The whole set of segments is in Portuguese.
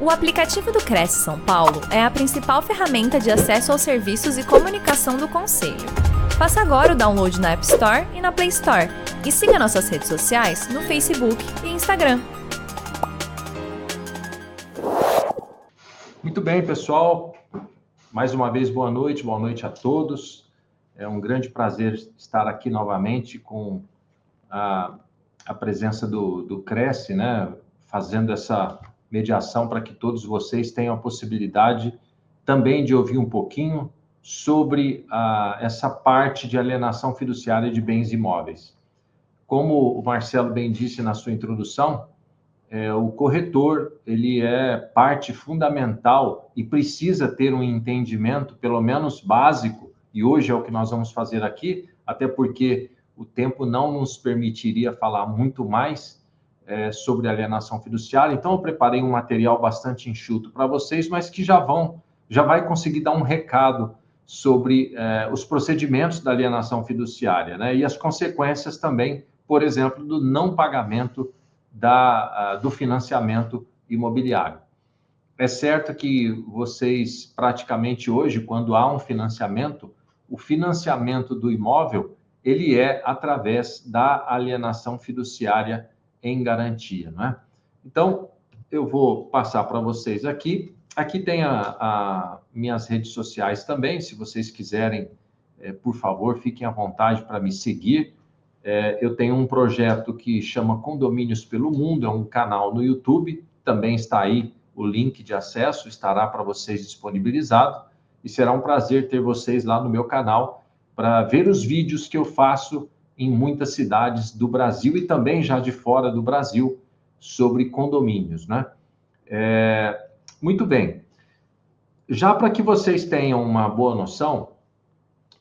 O aplicativo do Cresce São Paulo é a principal ferramenta de acesso aos serviços e comunicação do Conselho. Faça agora o download na App Store e na Play Store. E siga nossas redes sociais no Facebook e Instagram. Muito bem, pessoal. Mais uma vez, boa noite, boa noite a todos. É um grande prazer estar aqui novamente com a, a presença do, do Cresce, né? Fazendo essa mediação para que todos vocês tenham a possibilidade também de ouvir um pouquinho sobre ah, essa parte de alienação fiduciária de bens imóveis. Como o Marcelo bem disse na sua introdução, é, o corretor ele é parte fundamental e precisa ter um entendimento, pelo menos básico, e hoje é o que nós vamos fazer aqui, até porque o tempo não nos permitiria falar muito mais é, sobre alienação fiduciária. Então, eu preparei um material bastante enxuto para vocês, mas que já vão, já vai conseguir dar um recado sobre é, os procedimentos da alienação fiduciária, né? E as consequências também, por exemplo, do não pagamento da, do financiamento imobiliário. É certo que vocês, praticamente hoje, quando há um financiamento, o financiamento do imóvel, ele é através da alienação fiduciária em garantia, não é? Então, eu vou passar para vocês aqui. Aqui tem a, a, minhas redes sociais também, se vocês quiserem, é, por favor, fiquem à vontade para me seguir. É, eu tenho um projeto que chama Condomínios pelo Mundo, é um canal no YouTube, também está aí o link de acesso, estará para vocês disponibilizado, e será um prazer ter vocês lá no meu canal para ver os vídeos que eu faço em muitas cidades do Brasil e também já de fora do Brasil sobre condomínios, né? É, muito bem. Já para que vocês tenham uma boa noção,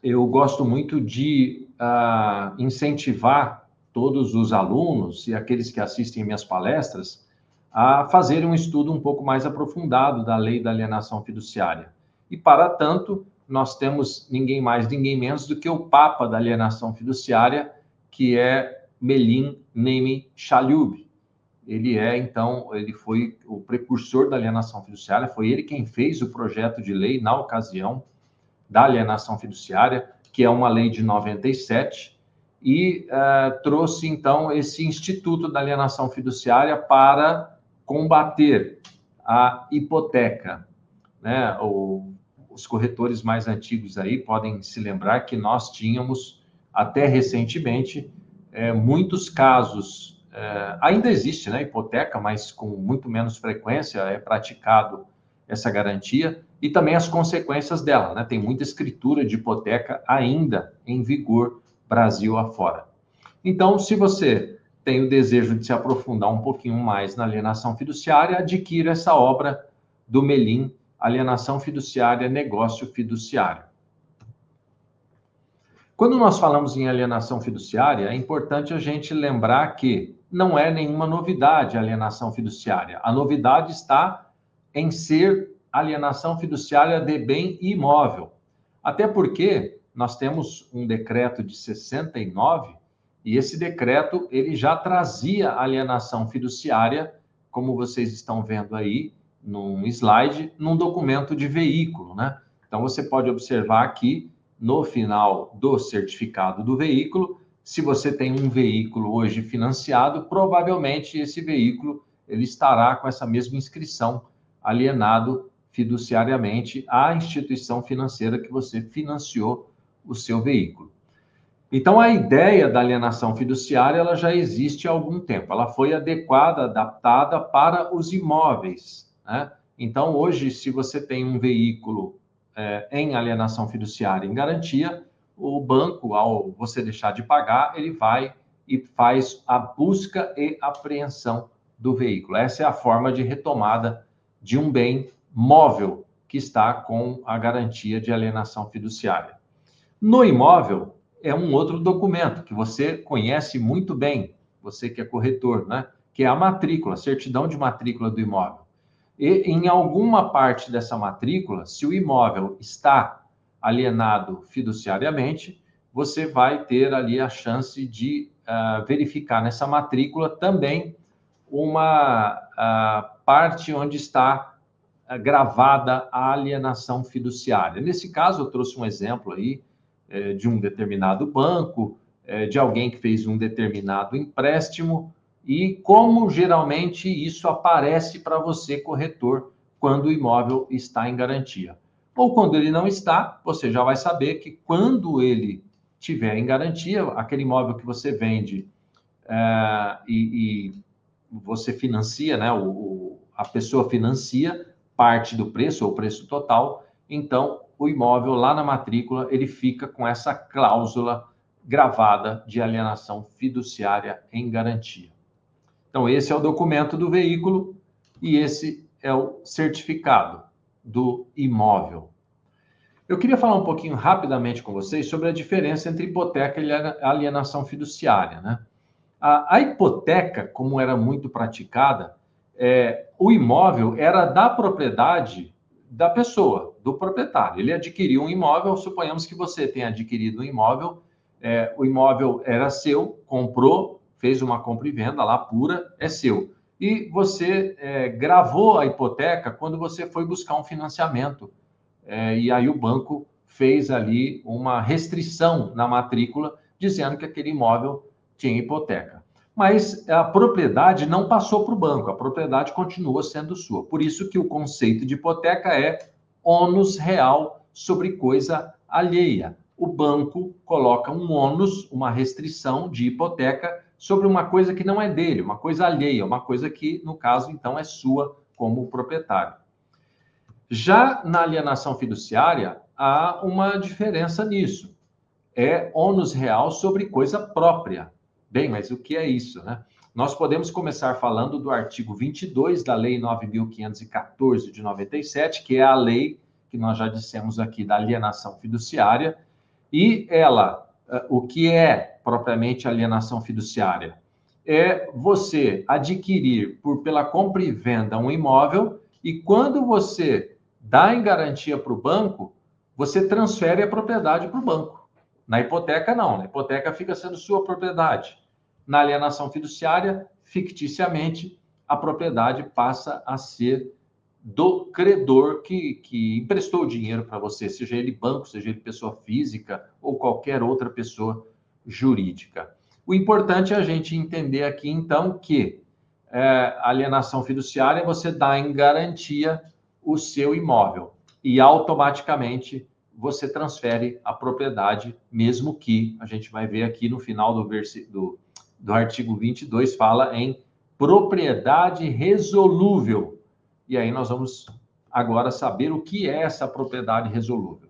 eu gosto muito de uh, incentivar todos os alunos e aqueles que assistem minhas palestras a fazerem um estudo um pouco mais aprofundado da lei da alienação fiduciária. E, para tanto, nós temos ninguém mais, ninguém menos do que o Papa da alienação fiduciária, que é Melim Nemi Chalub. Ele é, então, ele foi o precursor da alienação fiduciária, foi ele quem fez o projeto de lei na ocasião da alienação fiduciária, que é uma lei de 97, e uh, trouxe, então, esse Instituto da Alienação Fiduciária para combater a hipoteca. Né? O, os corretores mais antigos aí podem se lembrar que nós tínhamos, até recentemente, é, muitos casos, é, ainda existe né, hipoteca, mas com muito menos frequência é praticado essa garantia, e também as consequências dela. Né? Tem muita escritura de hipoteca ainda em vigor Brasil afora. Então, se você tem o desejo de se aprofundar um pouquinho mais na alienação fiduciária, adquira essa obra do Melim alienação fiduciária, negócio fiduciário. Quando nós falamos em alienação fiduciária, é importante a gente lembrar que não é nenhuma novidade a alienação fiduciária. A novidade está em ser alienação fiduciária de bem imóvel. Até porque nós temos um decreto de 69 e esse decreto ele já trazia alienação fiduciária, como vocês estão vendo aí, num slide, num documento de veículo, né? Então você pode observar aqui no final do certificado do veículo, se você tem um veículo hoje financiado, provavelmente esse veículo ele estará com essa mesma inscrição alienado fiduciariamente à instituição financeira que você financiou o seu veículo. Então a ideia da alienação fiduciária ela já existe há algum tempo. Ela foi adequada, adaptada para os imóveis, né? Então, hoje, se você tem um veículo é, em alienação fiduciária em garantia, o banco, ao você deixar de pagar, ele vai e faz a busca e apreensão do veículo. Essa é a forma de retomada de um bem móvel que está com a garantia de alienação fiduciária. No imóvel, é um outro documento que você conhece muito bem, você que é corretor, né? Que é a matrícula, certidão de matrícula do imóvel. E em alguma parte dessa matrícula, se o imóvel está alienado fiduciariamente, você vai ter ali a chance de uh, verificar nessa matrícula também uma parte onde está gravada a alienação fiduciária. Nesse caso, eu trouxe um exemplo aí é, de um determinado banco, é, de alguém que fez um determinado empréstimo e como geralmente isso aparece para você, corretor, quando o imóvel está em garantia. Ou quando ele não está, você já vai saber que quando ele tiver em garantia, aquele imóvel que você vende é, e, e, você financia, né, o, o, a pessoa financia parte do preço ou preço total, então o imóvel lá na matrícula ele fica com essa cláusula gravada de alienação fiduciária em garantia. Então esse é o documento do veículo e esse é o certificado do imóvel. Eu queria falar um pouquinho rapidamente com vocês sobre a diferença entre hipoteca e alienação fiduciária, né? A, a hipoteca, como era muito praticada, é, o imóvel era da propriedade da pessoa, do proprietário. Ele adquiriu um imóvel, suponhamos que você tenha adquirido um imóvel, é, o imóvel era seu, comprou, fez uma compra e venda lá pura, é seu. E você é, gravou a hipoteca quando você foi buscar um financiamento. É, e aí o banco fez ali uma restrição na matrícula, dizendo que aquele imóvel tinha hipoteca mas a propriedade não passou para o banco, a propriedade continua sendo sua. Por isso que o conceito de hipoteca é ônus real sobre coisa alheia. O banco coloca um ônus, uma restrição de hipoteca sobre uma coisa que não é dele, uma coisa alheia, uma coisa que, no caso, então, é sua como proprietário. Já na alienação fiduciária, há uma diferença nisso. É ônus real sobre coisa própria. Bem, mas o que é isso, né? Nós podemos começar falando do artigo 22 da Lei 9.514 de 97, que é a lei que nós já dissemos aqui da alienação fiduciária, e ela, o que é propriamente alienação fiduciária? É você adquirir por pela compra e venda um imóvel e quando você dá em garantia para o banco, você transfere a propriedade para o banco. Na hipoteca, não. Na hipoteca fica sendo sua propriedade. Na alienação fiduciária, ficticiamente, a propriedade passa a ser do credor que, que emprestou o dinheiro para você, seja ele banco, seja ele pessoa física ou qualquer outra pessoa jurídica. O importante é a gente entender aqui, então, que é, alienação fiduciária você dá em garantia o seu imóvel e automaticamente você transfere a propriedade, mesmo que a gente vai ver aqui no final do, do, do artigo 22, fala em propriedade resolúvel. E aí nós vamos agora saber o que é essa propriedade resolúvel.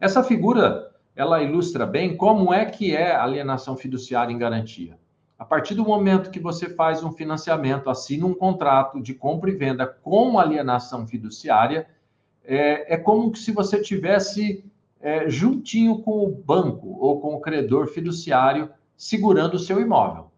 Essa figura, ela ilustra bem como é que é alienação fiduciária em garantia. A partir do momento que você faz um financiamento, assina um contrato de compra e venda com alienação fiduciária, é, é como se você tivesse é, juntinho com o banco ou com o credor fiduciário segurando o seu imóvel.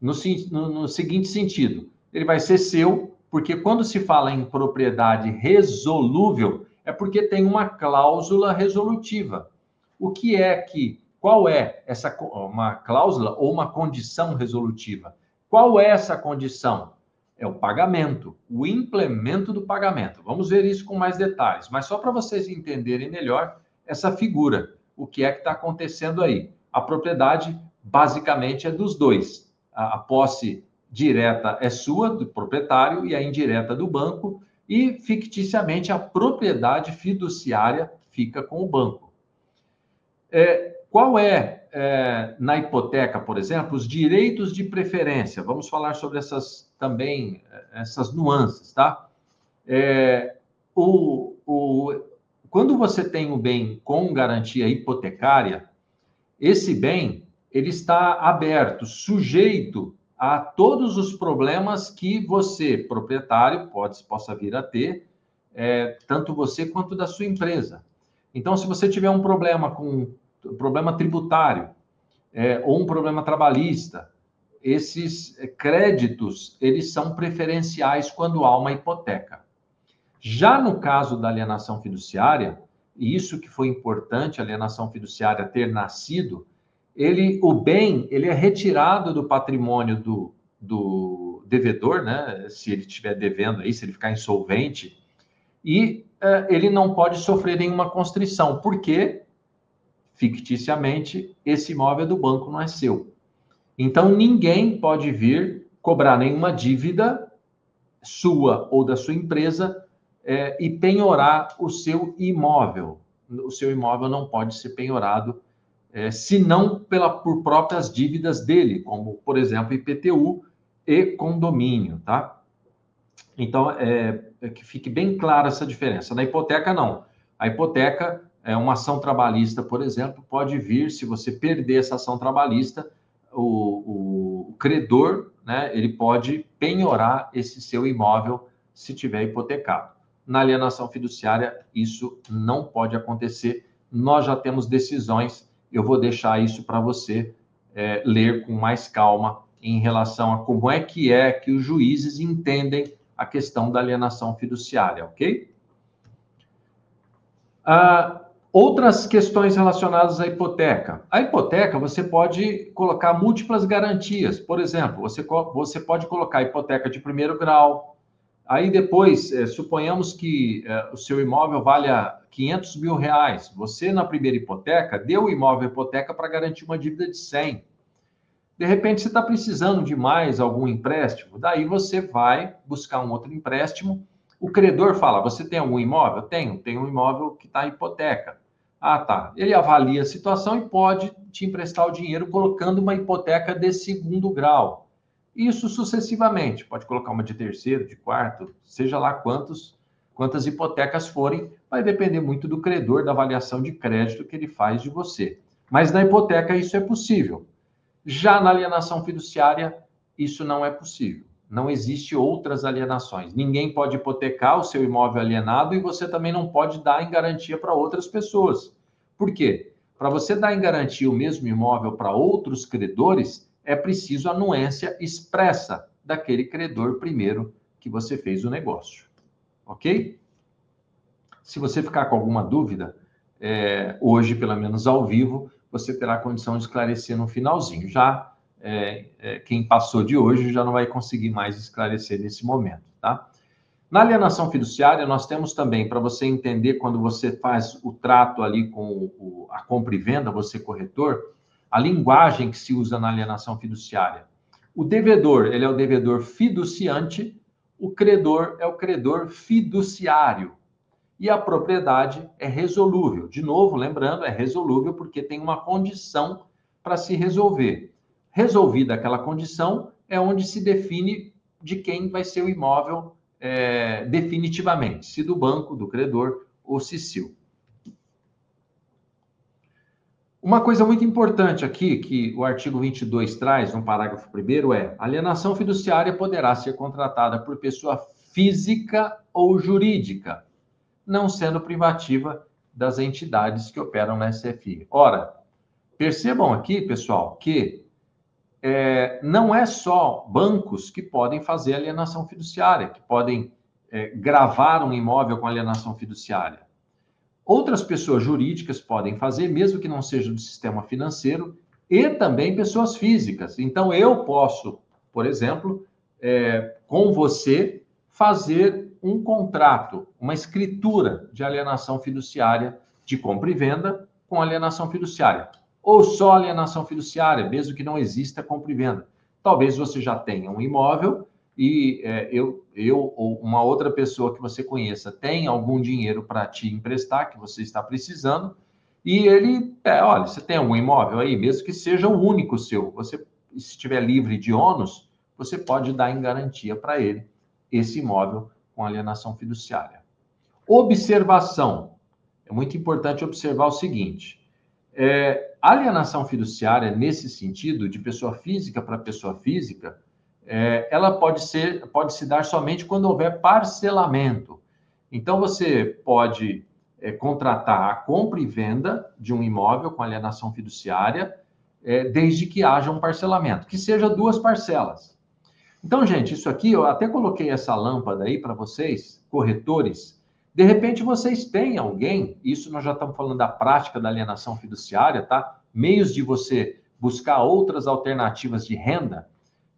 No, no, no seguinte sentido, ele vai ser seu, porque quando se fala em propriedade resolúvel, é porque tem uma cláusula resolutiva. O que é que, qual é essa uma cláusula ou uma condição resolutiva? Qual é essa condição? é o pagamento, o implemento do pagamento. Vamos ver isso com mais detalhes, mas só para vocês entenderem melhor essa figura, o que é que está acontecendo aí. A propriedade basicamente é dos dois. A, a posse direta é sua, do proprietário, e a indireta do banco, e ficticiamente a propriedade fiduciária fica com o banco. É, qual é é, na hipoteca, por exemplo, os direitos de preferência. Vamos falar sobre essas também, essas nuances, tá? É, o, o, quando você tem um bem com garantia hipotecária, esse bem ele está aberto, sujeito a todos os problemas que você, proprietário, pode, possa vir a ter, é, tanto você quanto da sua empresa. Então, se você tiver um problema com problema tributário é, ou um problema trabalhista, esses créditos eles são preferenciais quando há uma hipoteca. Já no caso da alienação fiduciária, e isso que foi importante a alienação fiduciária ter nascido, ele, o bem ele é retirado do patrimônio do, do, devedor, né? Se ele estiver devendo aí, se ele ficar insolvente, e uh, ele não pode sofrer nenhuma constrição, porque ficticiamente esse imóvel do banco não é seu. Então ninguém pode vir cobrar nenhuma dívida sua ou da sua empresa é, e penhorar o seu imóvel. O seu imóvel não pode ser penhorado é, se não pela, por próprias dívidas dele, como, por exemplo, IPTU e condomínio, tá? Então, é, é que fique bem clara essa diferença. Na hipoteca, não. A hipoteca, é uma ação trabalhista, por exemplo, pode vir, se você perder essa ação trabalhista, o, o, credor, né, ele pode penhorar esse seu imóvel se tiver hipotecado. Na alienação fiduciária, isso não pode acontecer. Nós já temos decisões eu vou deixar isso para você é, ler com mais calma em relação a como é que é que os juízes entendem a questão da alienação fiduciária, ok? Ah, outras questões relacionadas à hipoteca. A hipoteca, você pode colocar múltiplas garantias. Por exemplo, você, você pode colocar hipoteca de primeiro grau. Aí depois, é, suponhamos que é, o seu imóvel valha 500 mil reais. Você, na primeira hipoteca, deu o imóvel hipoteca para garantir uma dívida de 100. De repente, você está precisando de mais algum empréstimo, daí você vai buscar um outro empréstimo. O credor fala: Você tem algum imóvel? Tenho, tenho um imóvel que está em hipoteca. Ah, tá. Ele avalia a situação e pode te emprestar o dinheiro colocando uma hipoteca de segundo grau. Isso sucessivamente. Pode colocar uma de terceiro, de quarto, seja lá quantos quantas hipotecas forem, vai depender muito do credor, da avaliação de crédito que ele faz de você. Mas na hipoteca isso é possível. Já na alienação fiduciária, isso não é possível. Não existe outras alienações. Ninguém pode hipotecar o seu imóvel alienado e você também não pode dar em garantia para outras pessoas. Por quê? Para você dar em garantia o mesmo imóvel para outros credores, é preciso anuência expressa daquele credor primeiro que você fez o negócio ok? Se você ficar com alguma dúvida, é, hoje, pelo menos ao vivo, você terá condição de esclarecer no finalzinho. Já é, é, quem passou de hoje já não vai conseguir mais esclarecer nesse momento, tá? Na alienação fiduciária, nós temos também, para você entender quando você faz o trato ali com o, a compra e venda, você corretor, a linguagem que se usa na alienação fiduciária. O devedor, ele é o devedor fiduciante o credor é o credor fiduciário. E a propriedade é resolúvel. De novo, lembrando, é resolúvel porque tem uma condição para se resolver. Resolvida aquela condição, é onde se define de quem vai ser o imóvel é, definitivamente, se do banco, do credor ou se seu. Uma coisa muito importante aqui, que o artigo 22 traz, no parágrafo 1 é: alienação fiduciária poderá ser contratada por pessoa física ou jurídica, não sendo privativa das entidades que operam na SFI. Ora, percebam aqui, pessoal, que é, não é só bancos que podem fazer alienação fiduciária, que podem é, gravar um imóvel com alienação fiduciária. Outras pessoas jurídicas podem fazer, mesmo que não seja do sistema financeiro, e também pessoas físicas. Então, eu posso, por exemplo, é, com você, fazer um contrato, uma escritura de alienação fiduciária de compra e venda com alienação fiduciária. Ou só alienação fiduciária, mesmo que não exista compra e venda. Talvez você já tenha um imóvel e é, eu, eu ou uma outra pessoa que você conheça tem algum dinheiro para te emprestar que você está precisando e ele, é, olha, você tem algum imóvel aí, mesmo que seja o único seu, você se estiver livre de ônus, você pode dar em garantia para ele esse imóvel com alienação fiduciária. Observação. É muito importante observar o seguinte: é, alienação fiduciária, nesse sentido, de pessoa física para pessoa física, é, ela pode ser, pode se dar somente quando houver parcelamento. Então, você pode é, contratar a compra e venda de um imóvel com alienação fiduciária, é, desde que haja um parcelamento, que seja duas parcelas. Então, gente, isso aqui, eu até coloquei essa lâmpada aí para vocês, corretores. De repente, vocês têm alguém, isso nós já estamos falando da prática da alienação fiduciária, tá? Meios de você buscar outras alternativas de renda,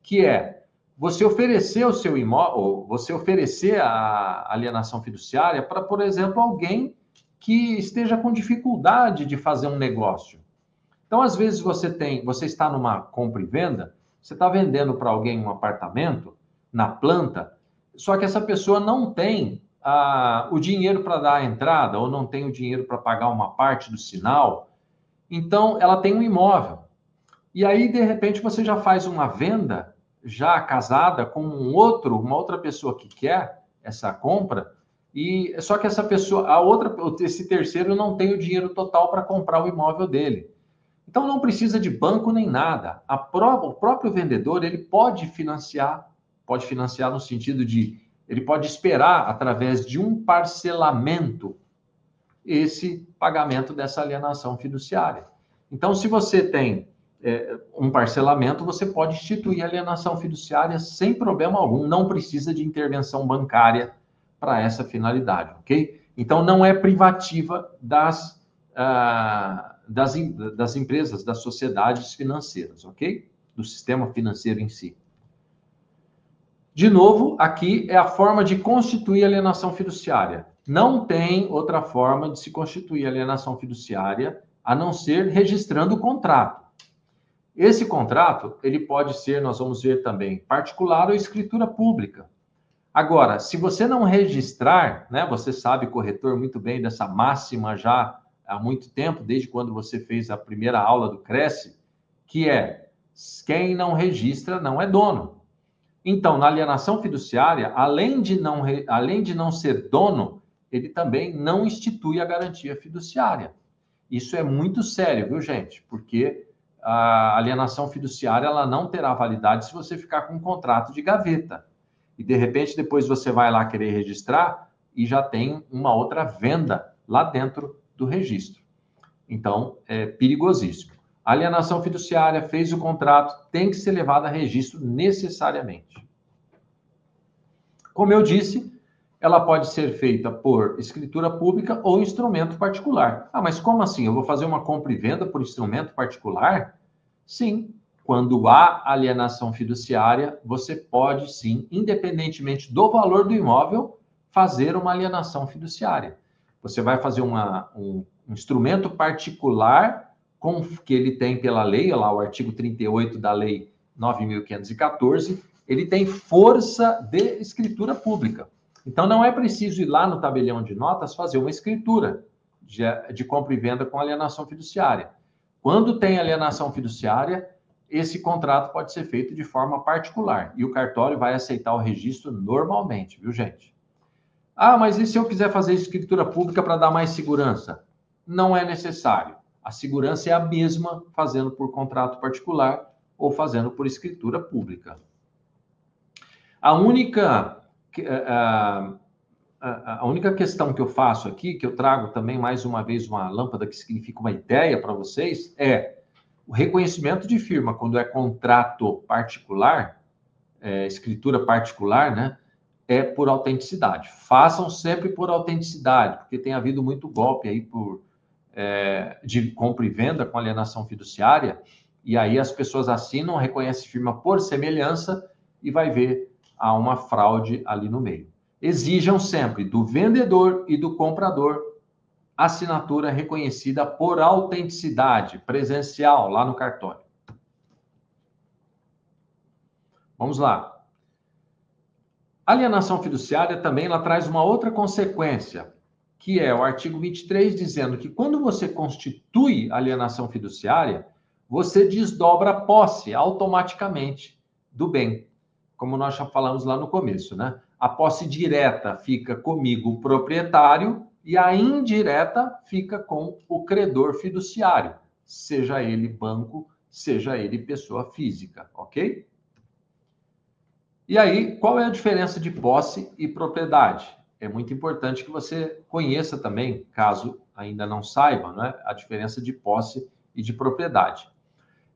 que é você oferecer o seu imóvel, você oferecer a alienação fiduciária para, por exemplo, alguém que esteja com dificuldade de fazer um negócio. Então, às vezes você tem, você está numa compra e venda, você está vendendo para alguém um apartamento na planta, só que essa pessoa não tem ah, o dinheiro para dar a entrada ou não tem o dinheiro para pagar uma parte do sinal. Então, ela tem um imóvel. E aí, de repente, você já faz uma venda já casada com um outro, uma outra pessoa que quer essa compra, e só que essa pessoa, a outra, esse terceiro não tem o dinheiro total para comprar o imóvel dele. Então não precisa de banco nem nada. A pró o próprio vendedor ele pode financiar, pode financiar no sentido de ele pode esperar através de um parcelamento esse pagamento dessa alienação fiduciária. Então, se você tem é, um parcelamento, você pode instituir alienação fiduciária sem problema algum, não precisa de intervenção bancária para essa finalidade, ok? Então, não é privativa das, ah, das, das empresas, das sociedades financeiras, ok? Do sistema financeiro em si. De novo, aqui é a forma de constituir alienação fiduciária. Não tem outra forma de se constituir alienação fiduciária a não ser registrando o contrato. Esse contrato, ele pode ser, nós vamos ver também, particular ou escritura pública. Agora, se você não registrar, né, você sabe, corretor, muito bem dessa máxima já há muito tempo, desde quando você fez a primeira aula do Cresce, que é quem não registra não é dono. Então, na alienação fiduciária, além de não, além de não ser dono, ele também não institui a garantia fiduciária. Isso é muito sério, viu, gente? Porque a alienação fiduciária ela não terá validade se você ficar com um contrato de gaveta. E de repente depois você vai lá querer registrar e já tem uma outra venda lá dentro do registro. Então, é perigosíssimo. Alienação fiduciária fez o contrato, tem que ser levada a registro necessariamente. Como eu disse, ela pode ser feita por escritura pública ou instrumento particular. Ah, mas como assim? Eu vou fazer uma compra e venda por instrumento particular? Sim, quando há alienação fiduciária, você pode sim, independentemente do valor do imóvel, fazer uma alienação fiduciária. Você vai fazer uma, um, um instrumento particular com que ele tem pela lei, lá o artigo 38 da lei 9.514, ele tem força de escritura pública. Então, não é preciso ir lá no tabelião de notas fazer uma escritura de, de compra e venda com alienação fiduciária. Quando tem alienação fiduciária, esse contrato pode ser feito de forma particular e o cartório vai aceitar o registro normalmente, viu, gente? Ah, mas e se eu quiser fazer escritura pública para dar mais segurança? Não é necessário. A segurança é a mesma fazendo por contrato particular ou fazendo por escritura pública. A única eh, a, única questão que eu faço aqui, que eu trago também mais uma vez uma lâmpada que significa uma ideia para vocês, é o reconhecimento de firma, quando é contrato particular, é, escritura particular, né? É por autenticidade. Façam sempre por autenticidade, porque tem havido muito golpe aí por, é, de compra e venda com alienação fiduciária, e aí as pessoas assinam, reconhecem firma por semelhança e vai ver há uma fraude ali no meio. Exijam sempre do vendedor e do comprador assinatura reconhecida por autenticidade presencial lá no cartório. Vamos lá. Alienação fiduciária também ela traz uma outra consequência, que é o artigo 23 dizendo que quando você constitui alienação fiduciária, você desdobra a posse automaticamente do bem como nós já falamos lá no começo, né? A posse direta fica comigo, o proprietário, e a indireta fica com o credor fiduciário, seja ele banco, seja ele pessoa física, ok? E aí, qual é a diferença de posse e propriedade? É muito importante que você conheça também, caso ainda não saiba, né, a diferença de posse e de propriedade.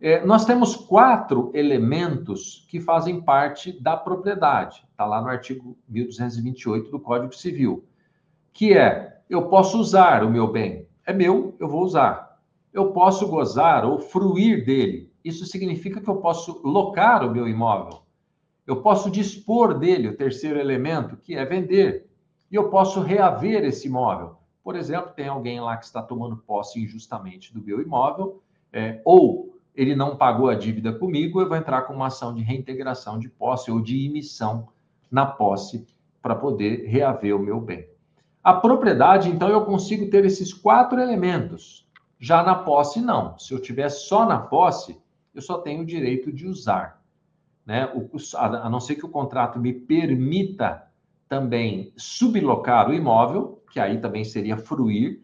É, nós temos quatro elementos que fazem parte da propriedade. Está lá no artigo 1228 do Código Civil, que é: eu posso usar o meu bem, é meu, eu vou usar. Eu posso gozar ou fruir dele. Isso significa que eu posso locar o meu imóvel. Eu posso dispor dele, o terceiro elemento, que é vender. E eu posso reaver esse imóvel. Por exemplo, tem alguém lá que está tomando posse injustamente do meu imóvel, é, ou ele não pagou a dívida comigo, eu vou entrar com uma ação de reintegração de posse ou de emissão na posse para poder reaver o meu bem. A propriedade, então, eu consigo ter esses quatro elementos. Já na posse, não. Se eu tiver só na posse, eu só tenho o direito de usar. Né? O, a não ser que o contrato me permita também sublocar o imóvel, que aí também seria fruir,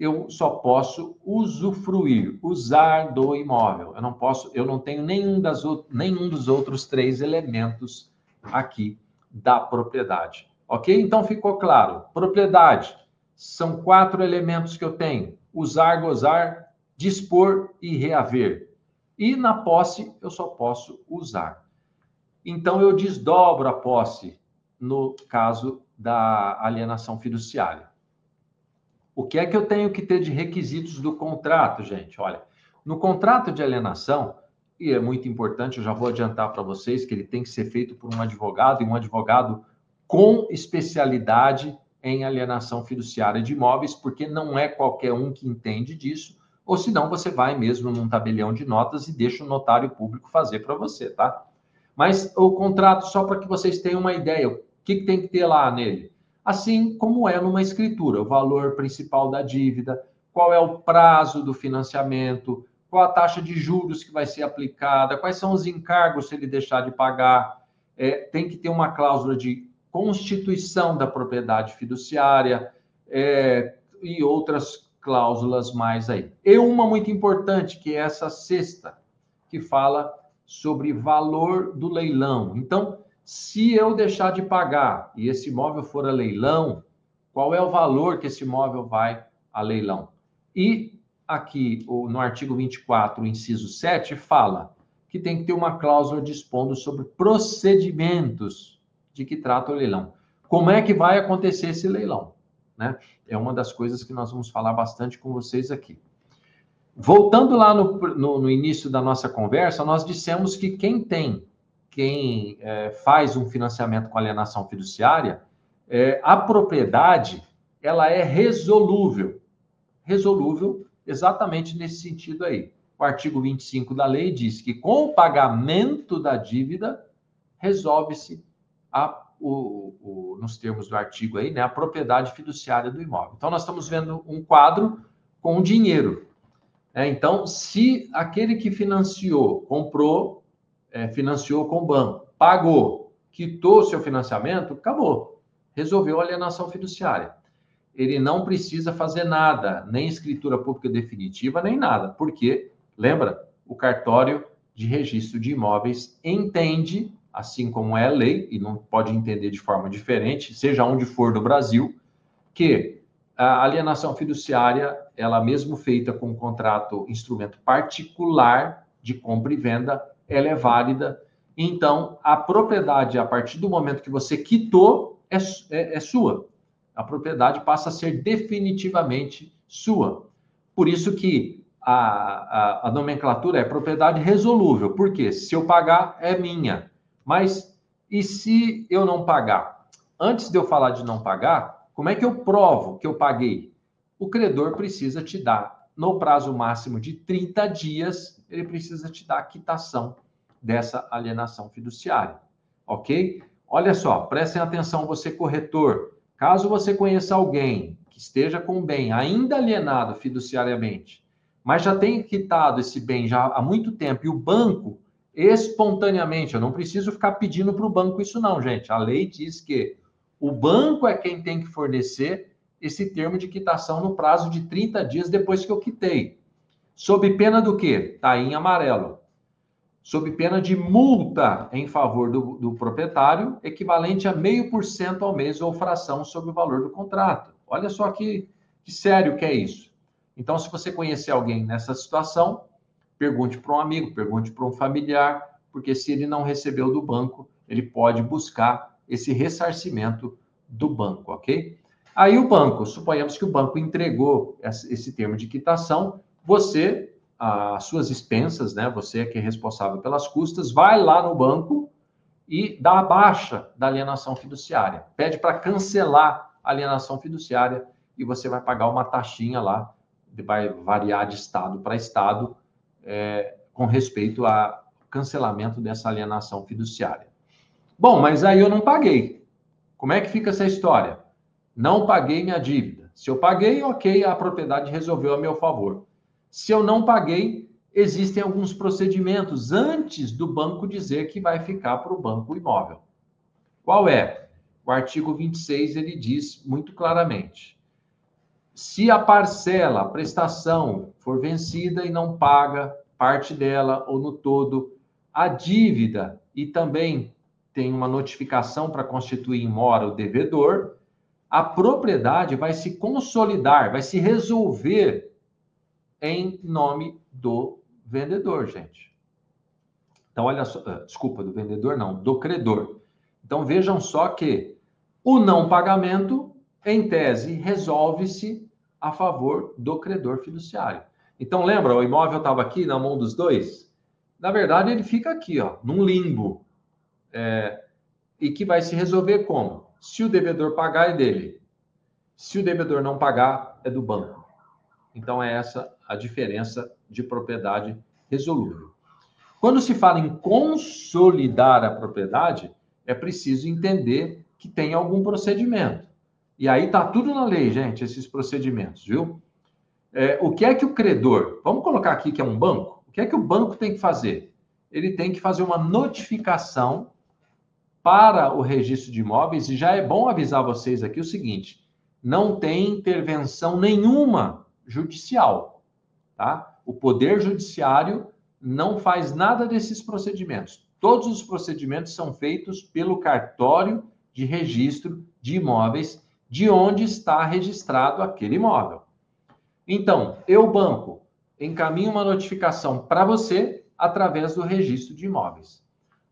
eu só posso usufruir, usar do imóvel. Eu não posso, eu não tenho nenhum, das, nenhum dos outros três elementos aqui da propriedade. Ok? Então ficou claro. Propriedade são quatro elementos que eu tenho: usar, gozar, dispor e reaver. E na posse eu só posso usar. Então eu desdobro a posse no caso da alienação fiduciária. O que é que eu tenho que ter de requisitos do contrato, gente? Olha, no contrato de alienação, e é muito importante, eu já vou adiantar para vocês que ele tem que ser feito por um advogado e um advogado com especialidade em alienação fiduciária de imóveis, porque não é qualquer um que entende disso, ou senão você vai mesmo num tabelião de notas e deixa o notário público fazer para você, tá? Mas o contrato, só para que vocês tenham uma ideia, o que, que tem que ter lá nele? Assim como é numa escritura, o valor principal da dívida, qual é o prazo do financiamento, qual a taxa de juros que vai ser aplicada, quais são os encargos se ele deixar de pagar. É, tem que ter uma cláusula de constituição da propriedade fiduciária é, e outras cláusulas mais aí. E uma muito importante, que é essa sexta, que fala sobre valor do leilão. Então, se eu deixar de pagar e esse imóvel for a leilão, qual é o valor que esse imóvel vai a leilão? E aqui no artigo 24, inciso 7, fala que tem que ter uma cláusula dispondo sobre procedimentos de que trata o leilão. Como é que vai acontecer esse leilão? Né? É uma das coisas que nós vamos falar bastante com vocês aqui. Voltando lá no, no, no início da nossa conversa, nós dissemos que quem tem, quem é, faz um financiamento com alienação fiduciária, é, a propriedade ela é resolúvel. Resolúvel exatamente nesse sentido aí. O artigo 25 da lei diz que com o pagamento da dívida resolve-se o, o, nos termos do artigo aí, né, a propriedade fiduciária do imóvel. Então, nós estamos vendo um quadro com dinheiro. É, então, se aquele que financiou, comprou, é, financiou com o banco, pagou, quitou seu financiamento, acabou. Resolveu a alienação fiduciária ele não precisa fazer nada, nem escritura pública definitiva, nem nada, porque, lembra, o cartório de registro de imóveis entende, assim como é a lei, e não pode entender de forma diferente, seja onde for do Brasil, que a alienação fiduciária, ela mesmo feita com um contrato, instrumento particular de compra e venda, ela é válida. Então, a propriedade, a partir do momento que você quitou, é, é, é sua a propriedade passa a ser definitivamente sua. Por isso que a, a, a nomenclatura é propriedade resolúvel. Por quê? Se eu pagar, é minha. Mas e se eu não pagar? Antes de eu falar de não pagar, como é que eu provo que eu paguei? O credor precisa te dar, no prazo máximo de 30 dias, ele precisa te dar a quitação dessa alienação fiduciária. Ok? Olha só, prestem atenção, você corretor. Caso você conheça alguém que esteja com bem ainda alienado fiduciariamente, mas já tenha quitado esse bem já há muito tempo e o banco espontaneamente, eu não preciso ficar pedindo para o banco isso não, gente. A lei diz que o banco é quem tem que fornecer esse termo de quitação no prazo de 30 dias depois que eu quitei. Sob pena do quê? Está em amarelo sob pena de multa em favor do, do proprietário, equivalente a meio por cento ao mês ou fração sobre o valor do contrato. Olha só que, que sério que é isso. Então, se você conhecer alguém nessa situação, pergunte para um amigo, pergunte para um familiar, porque se ele não recebeu do banco, ele pode buscar esse ressarcimento do banco, ok? Aí o banco, suponhamos que o banco entregou esse termo de quitação, você as suas expensas, né? Você é que é responsável pelas custas, vai lá no banco e dá a baixa da alienação fiduciária. Pede para cancelar a alienação fiduciária e você vai pagar uma taxinha lá, vai variar de estado para estado, é, com respeito ao cancelamento dessa alienação fiduciária. Bom, mas aí eu não paguei. Como é que fica essa história? Não paguei minha dívida. Se eu paguei, ok, a propriedade resolveu a meu favor. Se eu não paguei, existem alguns procedimentos antes do banco dizer que vai ficar para o banco imóvel. Qual é? O artigo 26 ele diz muito claramente: se a parcela, a prestação for vencida e não paga parte dela ou no todo, a dívida e também tem uma notificação para constituir em mora o devedor, a propriedade vai se consolidar, vai se resolver em nome do vendedor, gente. Então, olha só, ah, desculpa, do vendedor não, do credor. Então, vejam só que o não pagamento, em tese, resolve-se a favor do credor fiduciário. Então, lembra, o imóvel estava aqui na mão dos dois? Na verdade, ele fica aqui, ó, num limbo. É, e que vai se resolver como? Se o devedor pagar, é dele. Se o devedor não pagar, é do banco. Então, é essa a diferença de propriedade resolúvel. Quando se fala em consolidar a propriedade, é preciso entender que tem algum procedimento. E aí está tudo na lei, gente, esses procedimentos, viu? É, o que é que o credor, vamos colocar aqui que é um banco, o que é que o banco tem que fazer? Ele tem que fazer uma notificação para o registro de imóveis, e já é bom avisar vocês aqui o seguinte: não tem intervenção nenhuma judicial, tá? O Poder Judiciário não faz nada desses procedimentos. Todos os procedimentos são feitos pelo cartório de registro de imóveis de onde está registrado aquele imóvel. Então, eu, banco, encaminho uma notificação para você através do registro de imóveis.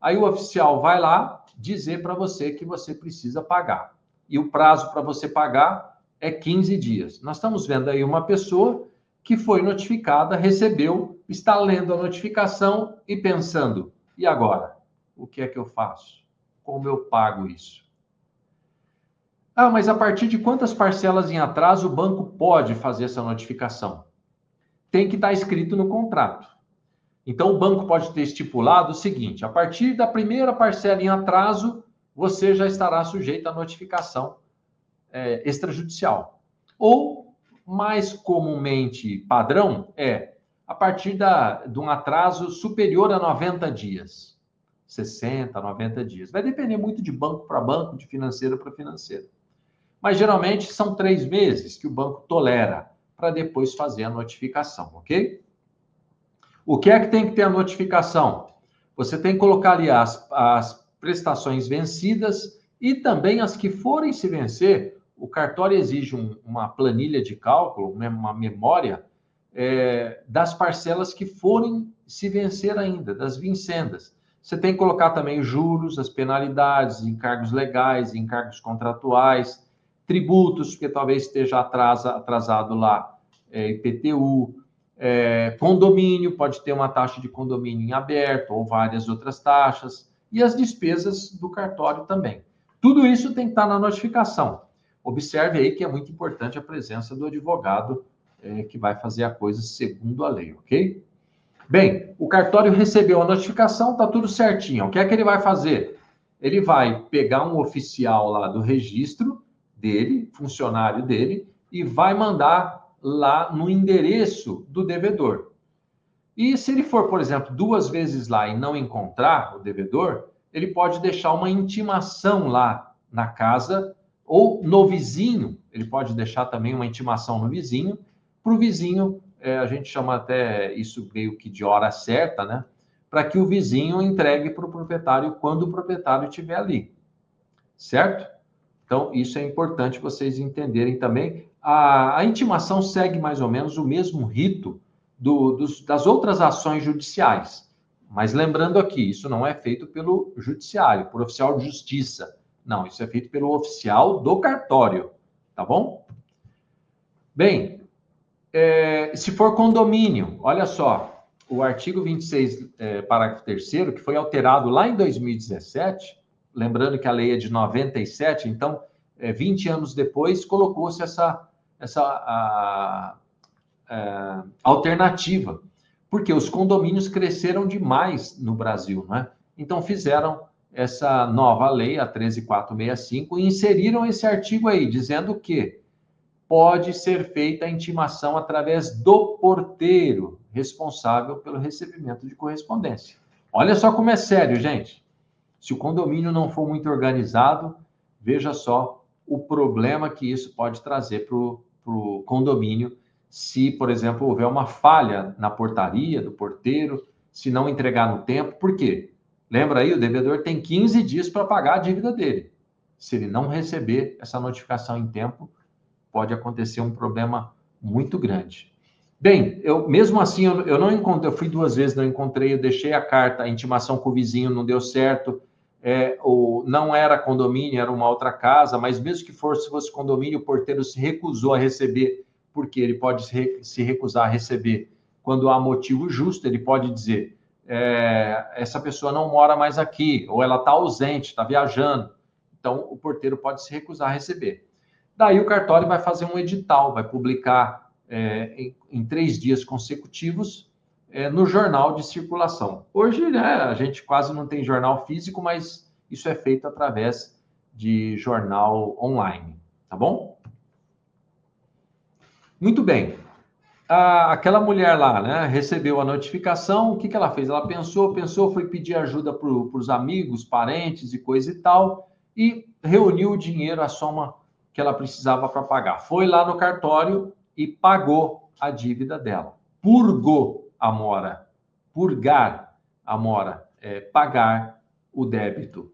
Aí o oficial vai lá dizer para você que você precisa pagar. E o prazo para você pagar é 15 dias. Nós estamos vendo aí uma pessoa que foi notificada, recebeu, está lendo a notificação e pensando: e agora? O que é que eu faço? Como eu pago isso? Ah, mas a partir de quantas parcelas em atraso o banco pode fazer essa notificação? Tem que estar escrito no contrato. Então, o banco pode ter estipulado o seguinte: a partir da primeira parcela em atraso, você já estará sujeito à notificação é, extrajudicial. Ou, mais comumente padrão, é a partir da, de um atraso superior a 90 dias. 60, 90 dias. Vai depender muito de banco para banco, de financeiro para financeiro mas geralmente são três meses que o banco tolera para depois fazer a notificação, ok? O que é que tem que ter a notificação? Você tem que colocar ali as, as prestações vencidas e também as que forem se vencer. O cartório exige um, uma planilha de cálculo, uma memória é, das parcelas que forem se vencer ainda, das vincendas. Você tem que colocar também os juros, as penalidades, encargos legais, encargos contratuais, tributos, porque talvez esteja atrasa, atrasado lá, é, IPTU, é, condomínio, pode ter uma taxa de condomínio em aberto ou várias outras taxas, e as despesas do cartório também. Tudo isso tem que estar na notificação. Observe aí que é muito importante a presença do advogado é, que vai fazer a coisa segundo a lei, ok? Bem, o cartório recebeu a notificação, está tudo certinho. O que é que ele vai fazer? Ele vai pegar um oficial lá do registro dele, funcionário dele, e vai mandar lá no endereço do devedor. E se ele for, por exemplo, duas vezes lá e não encontrar o devedor, ele pode deixar uma intimação lá na casa ou no vizinho. Ele pode deixar também uma intimação no vizinho, para o vizinho, é, a gente chama até isso meio que de hora certa, né? Para que o vizinho entregue para o proprietário quando o proprietário estiver ali. Certo? Então, isso é importante vocês entenderem também. A, a intimação segue mais ou menos o mesmo rito do, dos, das outras ações judiciais. Mas lembrando aqui, isso não é feito pelo judiciário, por oficial de justiça. Não, isso é feito pelo oficial do cartório, tá bom? Bem, é, se for condomínio, olha só, o artigo 26, é, parágrafo 3 que foi alterado lá em 2017, lembrando que a lei é de 97, então, é, 20 anos depois, colocou-se essa, essa a, a, alternativa, porque os condomínios cresceram demais no Brasil, né? Então, fizeram essa nova lei, a 13465, e inseriram esse artigo aí, dizendo que pode ser feita a intimação através do porteiro responsável pelo recebimento de correspondência. Olha só como é sério, gente. Se o condomínio não for muito organizado, veja só o problema que isso pode trazer para o condomínio se, por exemplo, houver uma falha na portaria do porteiro, se não entregar no tempo. Por quê? Lembra aí, o devedor tem 15 dias para pagar a dívida dele. Se ele não receber essa notificação em tempo, pode acontecer um problema muito grande. Bem, eu mesmo assim eu, eu não encontrei, eu fui duas vezes, não encontrei, eu deixei a carta, a intimação com o vizinho não deu certo, é, ou não era condomínio, era uma outra casa, mas mesmo que fosse, fosse condomínio, o porteiro se recusou a receber, porque ele pode se, se recusar a receber quando há motivo justo, ele pode dizer, é, essa pessoa não mora mais aqui, ou ela está ausente, está viajando, então o porteiro pode se recusar a receber. Daí o cartório vai fazer um edital, vai publicar é, em, em, três dias consecutivos é, no jornal de circulação. Hoje, né, a gente quase não tem jornal físico, mas isso é feito através de jornal online, tá bom? Muito bem. Aquela mulher lá, né, recebeu a notificação, o que, que ela fez? Ela pensou, pensou, foi pedir ajuda para os amigos, parentes e coisa e tal, e reuniu o dinheiro, a soma que ela precisava para pagar. Foi lá no cartório e pagou a dívida dela. Purgou a mora. Purgar a mora. É, pagar o débito.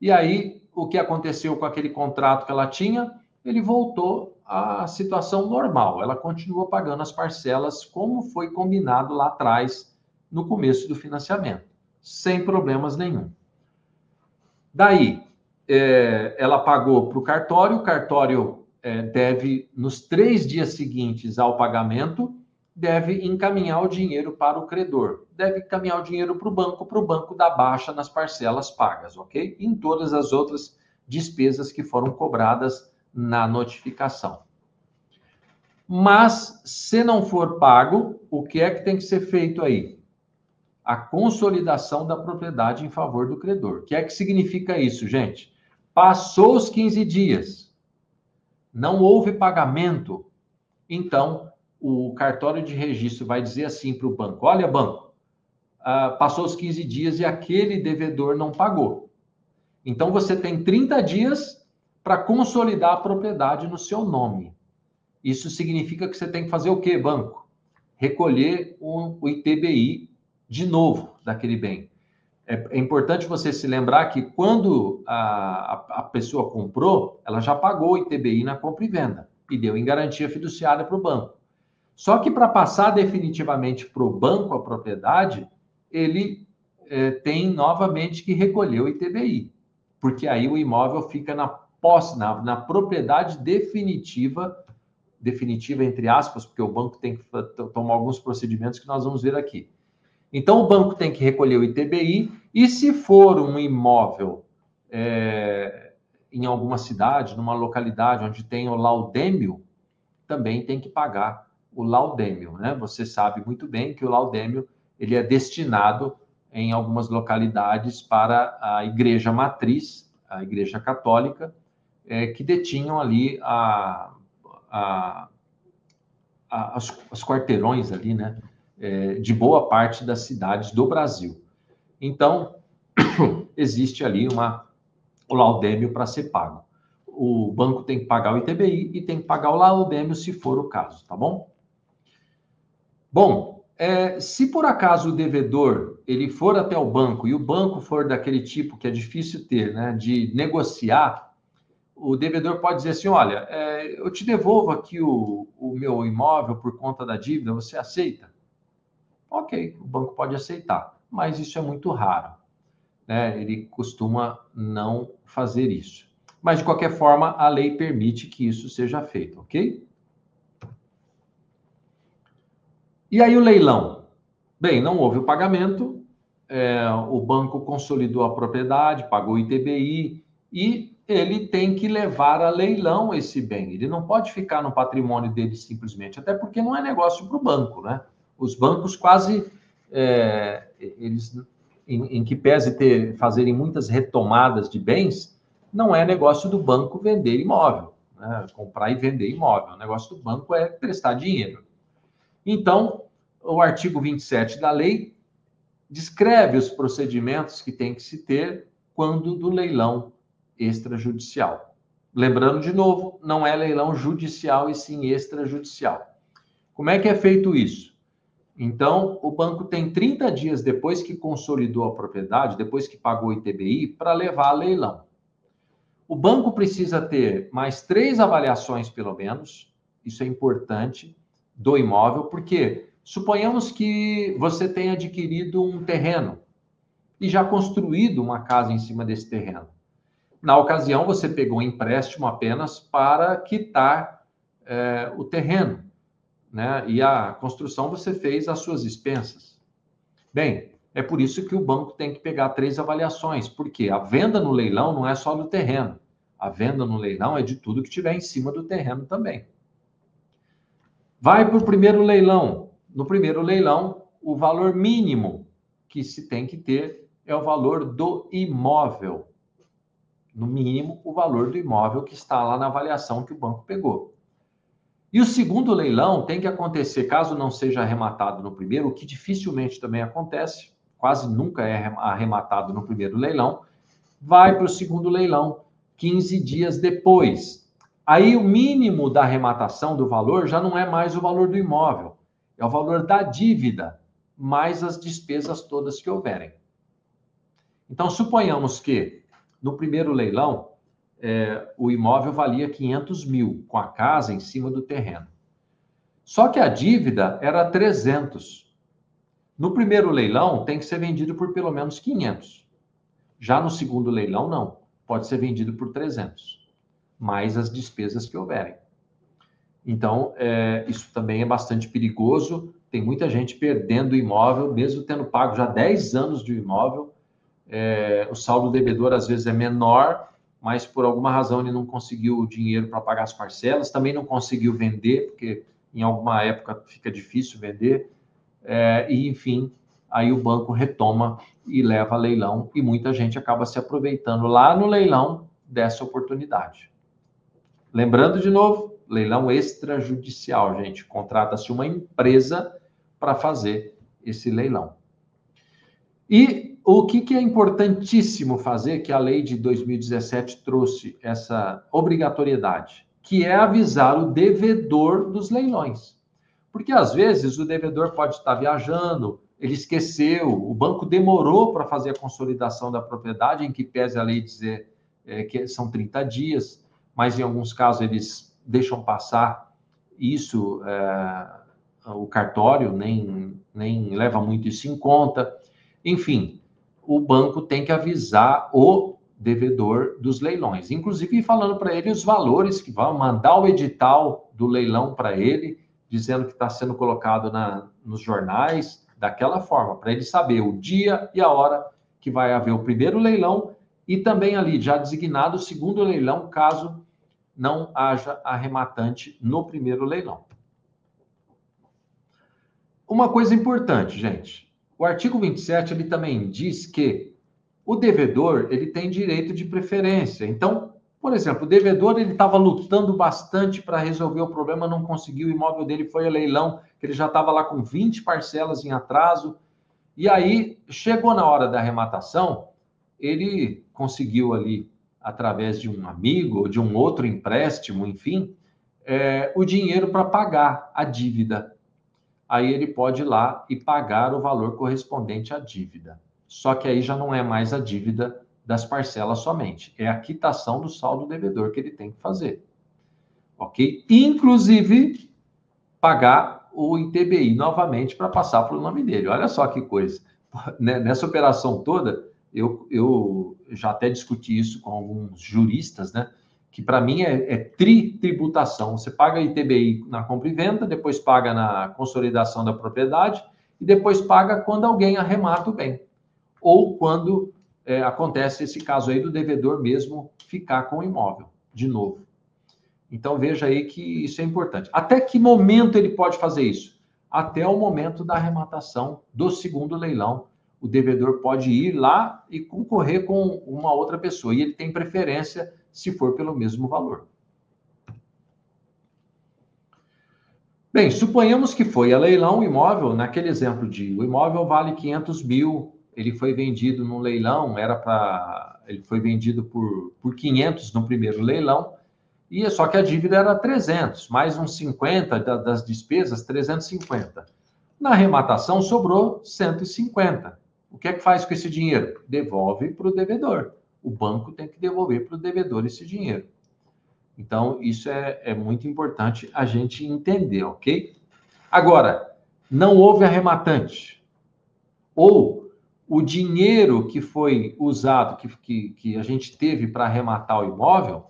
E aí, o que aconteceu com aquele contrato que ela tinha? Ele voltou à situação normal. Ela continua pagando as parcelas como foi combinado lá atrás, no começo do financiamento, sem problemas nenhum. Daí, é, ela pagou para o cartório, o cartório é, deve, nos três dias seguintes ao pagamento, deve encaminhar o dinheiro para o credor. Deve encaminhar o dinheiro para o banco, para o banco dar baixa nas parcelas pagas, ok? Em todas as outras despesas que foram cobradas na notificação. Mas, se não for pago, o que é que tem que ser feito aí? A consolidação da propriedade em favor do credor. O que é que significa isso, gente? Passou os 15 dias, não houve pagamento, então o cartório de registro vai dizer assim para o banco: olha, banco, uh, passou os 15 dias e aquele devedor não pagou. Então você tem 30 dias para consolidar a propriedade no seu nome. Isso significa que você tem que fazer o quê, banco? Recolher o, o ITBI de novo daquele bem. É, é, importante você se lembrar que quando a, a, a pessoa comprou, ela já pagou o ITBI na compra e venda e deu em garantia fiduciária para o banco. Só que para passar definitivamente para o banco a propriedade, ele é, tem novamente que recolher o ITBI, porque aí o imóvel fica na posse, na, na propriedade definitiva, definitiva entre aspas, porque o banco tem que tomar alguns procedimentos que nós vamos ver aqui. Então, o banco tem que recolher o ITBI, e se for um imóvel é, em alguma cidade, numa localidade onde tem o laudêmio, também tem que pagar o laudêmio. Né? Você sabe muito bem que o laudêmio ele é destinado em algumas localidades para a igreja matriz, a igreja católica, é, que detinham ali a, a, a, as, as quarteirões ali, né? é, de boa parte das cidades do Brasil. Então, existe ali uma, o laudêmio para ser pago. O banco tem que pagar o ITBI e tem que pagar o laudêmio se for o caso, tá bom? Bom, é, se por acaso o devedor ele for até o banco e o banco for daquele tipo que é difícil ter, né, de negociar, o devedor pode dizer assim: olha, é, eu te devolvo aqui o, o meu imóvel por conta da dívida, você aceita? ok, o banco pode aceitar, mas isso é muito raro. Né? Ele costuma não fazer isso. Mas, de qualquer forma, a lei permite que isso seja feito, ok? E aí o leilão? Bem, não houve o pagamento, é, o banco consolidou a propriedade, pagou o ITBI e ele tem que levar a leilão esse bem. Ele não pode ficar no patrimônio dele simplesmente, até porque não é negócio para o banco, né? Os bancos quase é, eles em, em, que pese ter fazerem muitas retomadas de bens, não é negócio do banco vender imóvel, né? comprar e vender imóvel. O negócio do banco é prestar dinheiro. Então, o artigo 27 da lei descreve os procedimentos que tem que se ter quando do leilão extrajudicial. Lembrando de novo, não é leilão judicial e sim extrajudicial. Como é que é feito isso? Então, o banco tem 30 dias depois que consolidou a propriedade, depois que pagou o ITBI, para levar a leilão. O banco precisa ter mais três avaliações, pelo menos, isso é importante, do imóvel, porque suponhamos que você tenha adquirido um terreno e já construído uma casa em cima desse terreno. Na ocasião, você pegou um empréstimo apenas para quitar é, o terreno, né? E a construção você fez às suas expensas. Bem, é por isso que o banco tem que pegar três avaliações, porque a venda no leilão não é só do terreno. A venda no leilão é de tudo que tiver em cima do terreno também. Vai para o primeiro leilão. No primeiro leilão, o valor mínimo que se tem que ter é o valor do imóvel no mínimo, o valor do imóvel que está lá na avaliação que o banco pegou. E o segundo leilão tem que acontecer, caso não seja arrematado no primeiro, o que dificilmente também acontece, quase nunca é arrematado no primeiro leilão, vai para o segundo leilão 15 dias depois. Aí o mínimo da arrematação do valor já não é mais o valor do imóvel, é o valor da dívida, mais as despesas todas que houverem. Então, suponhamos que no primeiro leilão, é, o imóvel valia 500 mil, com a casa em cima do terreno. Só que a dívida era 300. No primeiro leilão, tem que ser vendido por pelo menos 500. Já no segundo leilão, não. Pode ser vendido por 300, mais as despesas que houverem. Então, é, isso também é bastante perigoso. Tem muita gente perdendo o imóvel, mesmo tendo pago já 10 anos de imóvel, é, o saldo devedor às vezes é menor, mas por alguma razão ele não conseguiu o dinheiro para pagar as parcelas, também não conseguiu vender, porque em alguma época fica difícil vender, é, e enfim, aí o banco retoma e leva a leilão, e muita gente acaba se aproveitando lá no leilão dessa oportunidade. Lembrando de novo, leilão extrajudicial, gente, contrata-se uma empresa para fazer esse leilão. E o que, que, é importantíssimo fazer, que a lei de 2017 trouxe essa obrigatoriedade, que é avisar o devedor dos leilões. Porque às vezes o devedor pode estar viajando, ele esqueceu, o banco demorou para fazer a consolidação da propriedade, em que pese a lei dizer é, que são 30 dias, mas em alguns casos eles deixam passar isso, é, o cartório nem, nem leva muito isso em conta. Enfim, o banco tem que avisar o devedor dos leilões, inclusive falando para ele os valores que vão mandar o edital do leilão para ele, dizendo que está sendo colocado na, nos jornais, daquela forma, para ele saber o dia e a hora que vai haver o primeiro leilão e também ali já designado o segundo leilão, caso não haja arrematante no primeiro leilão. Uma coisa importante, gente, o artigo 27 ele também diz que o devedor ele tem direito de preferência. Então, por exemplo, o devedor ele estava lutando bastante para resolver o problema, não conseguiu, o imóvel dele foi a leilão, que ele já estava lá com 20 parcelas em atraso. E aí chegou na hora da arrematação, ele conseguiu ali através de um amigo ou de um outro empréstimo, enfim, é, o dinheiro para pagar a dívida aí ele pode ir lá e pagar o valor correspondente à dívida. Só que aí já não é mais a dívida das parcelas somente, é a quitação do saldo devedor que ele tem que fazer. Ok? Inclusive, pagar o ITBI novamente para passar para o nome dele. Olha só que coisa. Né, nessa operação toda, eu, eu já até discuti isso com alguns juristas, né? que para mim é, é tri-tributação. Você paga ITBI na compra e venda, depois paga na consolidação da propriedade e depois paga quando alguém arremata o bem. Ou quando é, acontece esse caso aí do devedor mesmo ficar com o imóvel de novo. Então veja aí que isso é importante. Até que momento ele pode fazer isso? Até o momento da arrematação do segundo leilão. O devedor pode ir lá e concorrer com uma outra pessoa. E ele tem preferência se for pelo mesmo valor. Bem, suponhamos que foi a leilão o imóvel, naquele exemplo de o imóvel vale 500 mil, ele foi vendido no leilão, era para. Ele foi vendido por, por 500 no primeiro leilão, e só que a dívida era 300, mais uns 50 da, das despesas, 350. Na arrematação sobrou 150. O que é que faz com esse dinheiro? Devolve para o devedor. O banco tem que devolver para o devedor esse dinheiro. Então, isso é, é muito importante a gente entender, ok? Agora, não houve arrematante. Ou o dinheiro que foi usado, que, que, que a gente teve para arrematar o imóvel,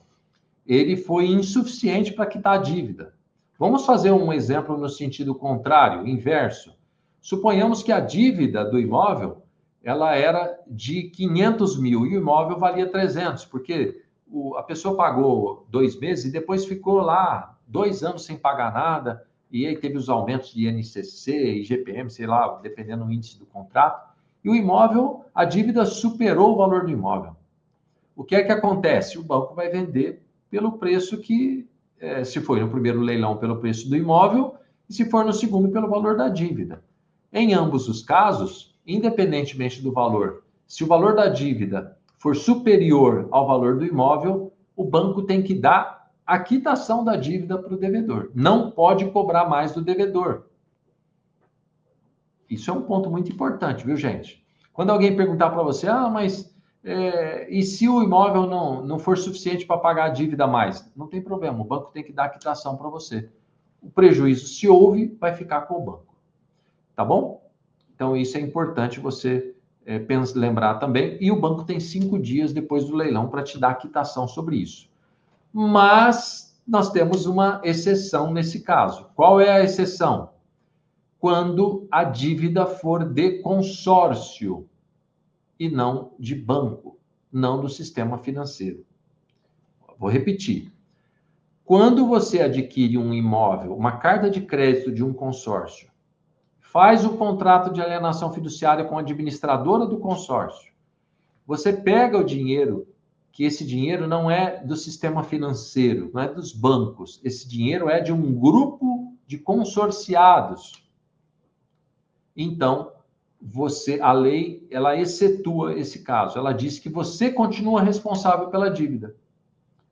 ele foi insuficiente para quitar a dívida. Vamos fazer um exemplo no sentido contrário, inverso. Suponhamos que a dívida do imóvel ela era de 500 mil e o imóvel valia 300, porque o, a pessoa pagou dois meses e depois ficou lá dois anos sem pagar nada, e aí teve os aumentos de INCC, IGPM, sei lá, dependendo do índice do contrato, e o imóvel, a dívida superou o valor do imóvel. O que é que acontece? O banco vai vender pelo preço que, é, se for no primeiro leilão, pelo preço do imóvel, e se for no segundo, pelo valor da dívida. Em ambos os casos, independentemente do valor, se o valor da dívida for superior ao valor do imóvel, o banco tem que dar a quitação da dívida para o devedor. Não pode cobrar mais do devedor. Isso é um ponto muito importante, viu, gente? Quando alguém perguntar para você, ah, mas é, e se o imóvel não, não for suficiente para pagar a dívida mais? Não tem problema, o banco tem que dar a quitação para você. O prejuízo, se houve, vai ficar com o banco. Tá bom? Então, isso é importante você é, lembrar também, e o banco tem cinco dias depois do leilão para te dar a quitação sobre isso. Mas nós temos uma exceção nesse caso. Qual é a exceção? Quando a dívida for de consórcio e não de banco, não do sistema financeiro. Vou repetir. Quando você adquire um imóvel, uma carta de crédito de um consórcio, faz o contrato de alienação fiduciária com a administradora do consórcio. Você pega o dinheiro, que esse dinheiro não é do sistema financeiro, não é dos bancos. Esse dinheiro é de um grupo de consorciados. Então, você, a lei, ela excetua esse caso. Ela diz que você continua responsável pela dívida.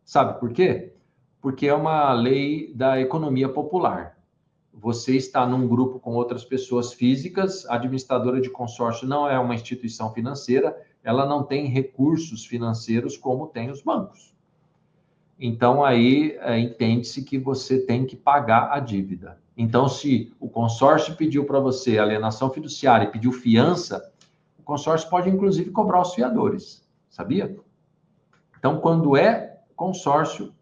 Sabe por quê? Porque é uma lei da economia popular você está num grupo com outras pessoas físicas, a administradora de consórcio não é uma instituição financeira, ela não tem recursos financeiros como tem os bancos. Então, aí é, entende-se que você tem que pagar a dívida. Então, se o consórcio pediu para você alienação fiduciária e pediu fiança, o consórcio pode, inclusive, cobrar os fiadores. Sabia? Então, quando é consórcio,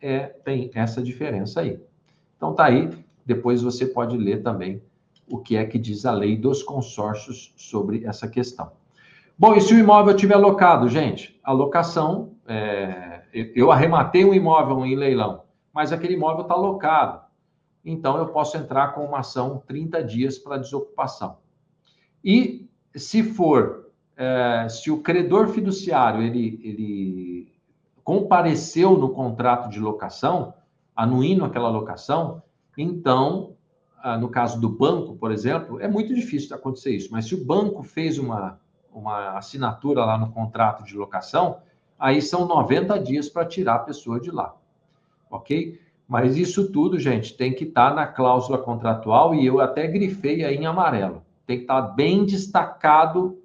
é, tem essa diferença aí. Então, tá aí depois você pode ler também o que é que diz a lei dos consórcios sobre essa questão. Bom, e se o imóvel estiver alocado, gente? A locação, é, eu arrematei um imóvel em leilão, mas aquele imóvel está alocado. Então, eu posso entrar com uma ação 30 dias para desocupação. E se for, é, se o credor fiduciário ele, ele compareceu no contrato de locação, anuindo aquela locação, então, ah, no caso do banco, por exemplo, é muito difícil acontecer isso, mas se o banco fez uma, uma assinatura lá no contrato de locação, aí são 90 dias para tirar a pessoa de lá. Ok? Mas isso tudo, gente, tem que estar tá na cláusula contratual e eu até grifei aí em amarelo. Tem que estar tá bem destacado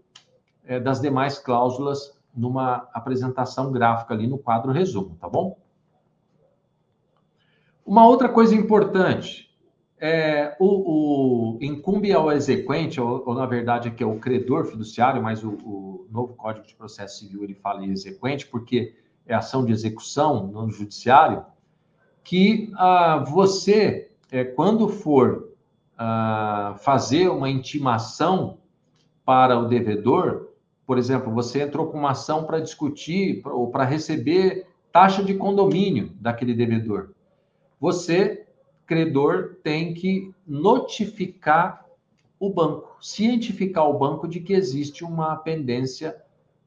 é, das demais cláusulas numa apresentação gráfica ali no quadro resumo, tá bom? Uma outra coisa importante, é, o, o incumbe ao exequente, ou, ou, na verdade que é o credor fiduciário, mas o, o, novo Código de Processo Civil ele fala em exequente, porque é ação de execução no judiciário, que ah, você, é, quando for uh, fazer uma intimação para o devedor, por exemplo, você entrou com uma ação para discutir ou para receber taxa de condomínio daquele devedor. Você, credor, tem que notificar o banco, cientificar o banco de que existe uma pendência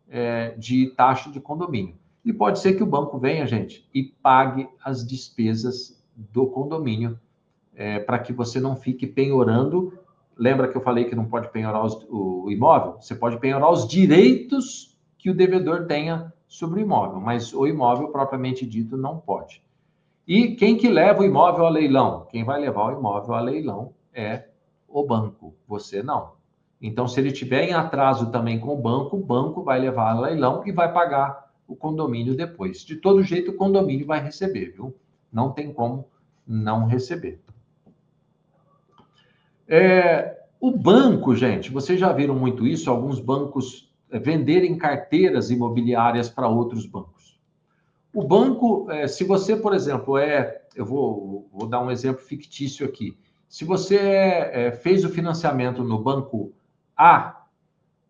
é, de taxa de condomínio. E pode ser que o banco venha, gente, e pague as despesas do condomínio é, para que você não fique penhorando. Lembra que eu falei que não pode penhorar os, o imóvel? Você pode penhorar os direitos que o devedor tenha sobre o imóvel, mas o imóvel propriamente dito não pode. E quem que leva o imóvel a leilão? Quem vai levar o imóvel a leilão é o banco, você não. Então, se ele tiver em atraso também com o banco, o banco vai levar a leilão e vai pagar o condomínio depois. De todo jeito, o condomínio vai receber, viu? Não tem como não receber. É, o banco, gente, vocês já viram muito isso, alguns bancos é, venderem carteiras imobiliárias para outros bancos. O banco, é, se você, por exemplo, é, eu vou, vou dar um exemplo fictício aqui. Se você é, é fez o financiamento no banco A,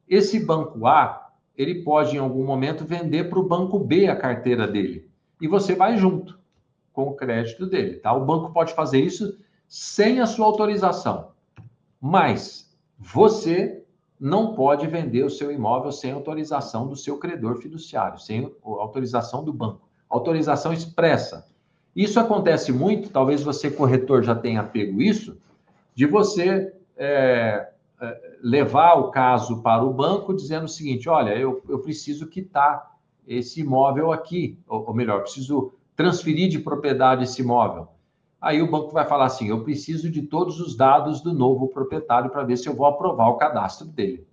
esse banco A, ele pode em algum momento vender para o banco B a carteira dele. E você vai junto com o crédito dele, tá? O banco pode fazer isso sem a sua autorização. Mas você não pode vender o seu imóvel sem autorização do seu credor fiduciário, sem autorização do banco. Autorização expressa. Isso acontece muito, talvez você, corretor, já tenha pego isso, de você é, é, levar o caso para o banco dizendo o seguinte: olha, eu, eu preciso quitar esse imóvel aqui, ou, ou melhor, preciso transferir de propriedade esse imóvel. Aí o banco vai falar assim: eu preciso de todos os dados do novo proprietário para ver se eu vou aprovar o cadastro dele.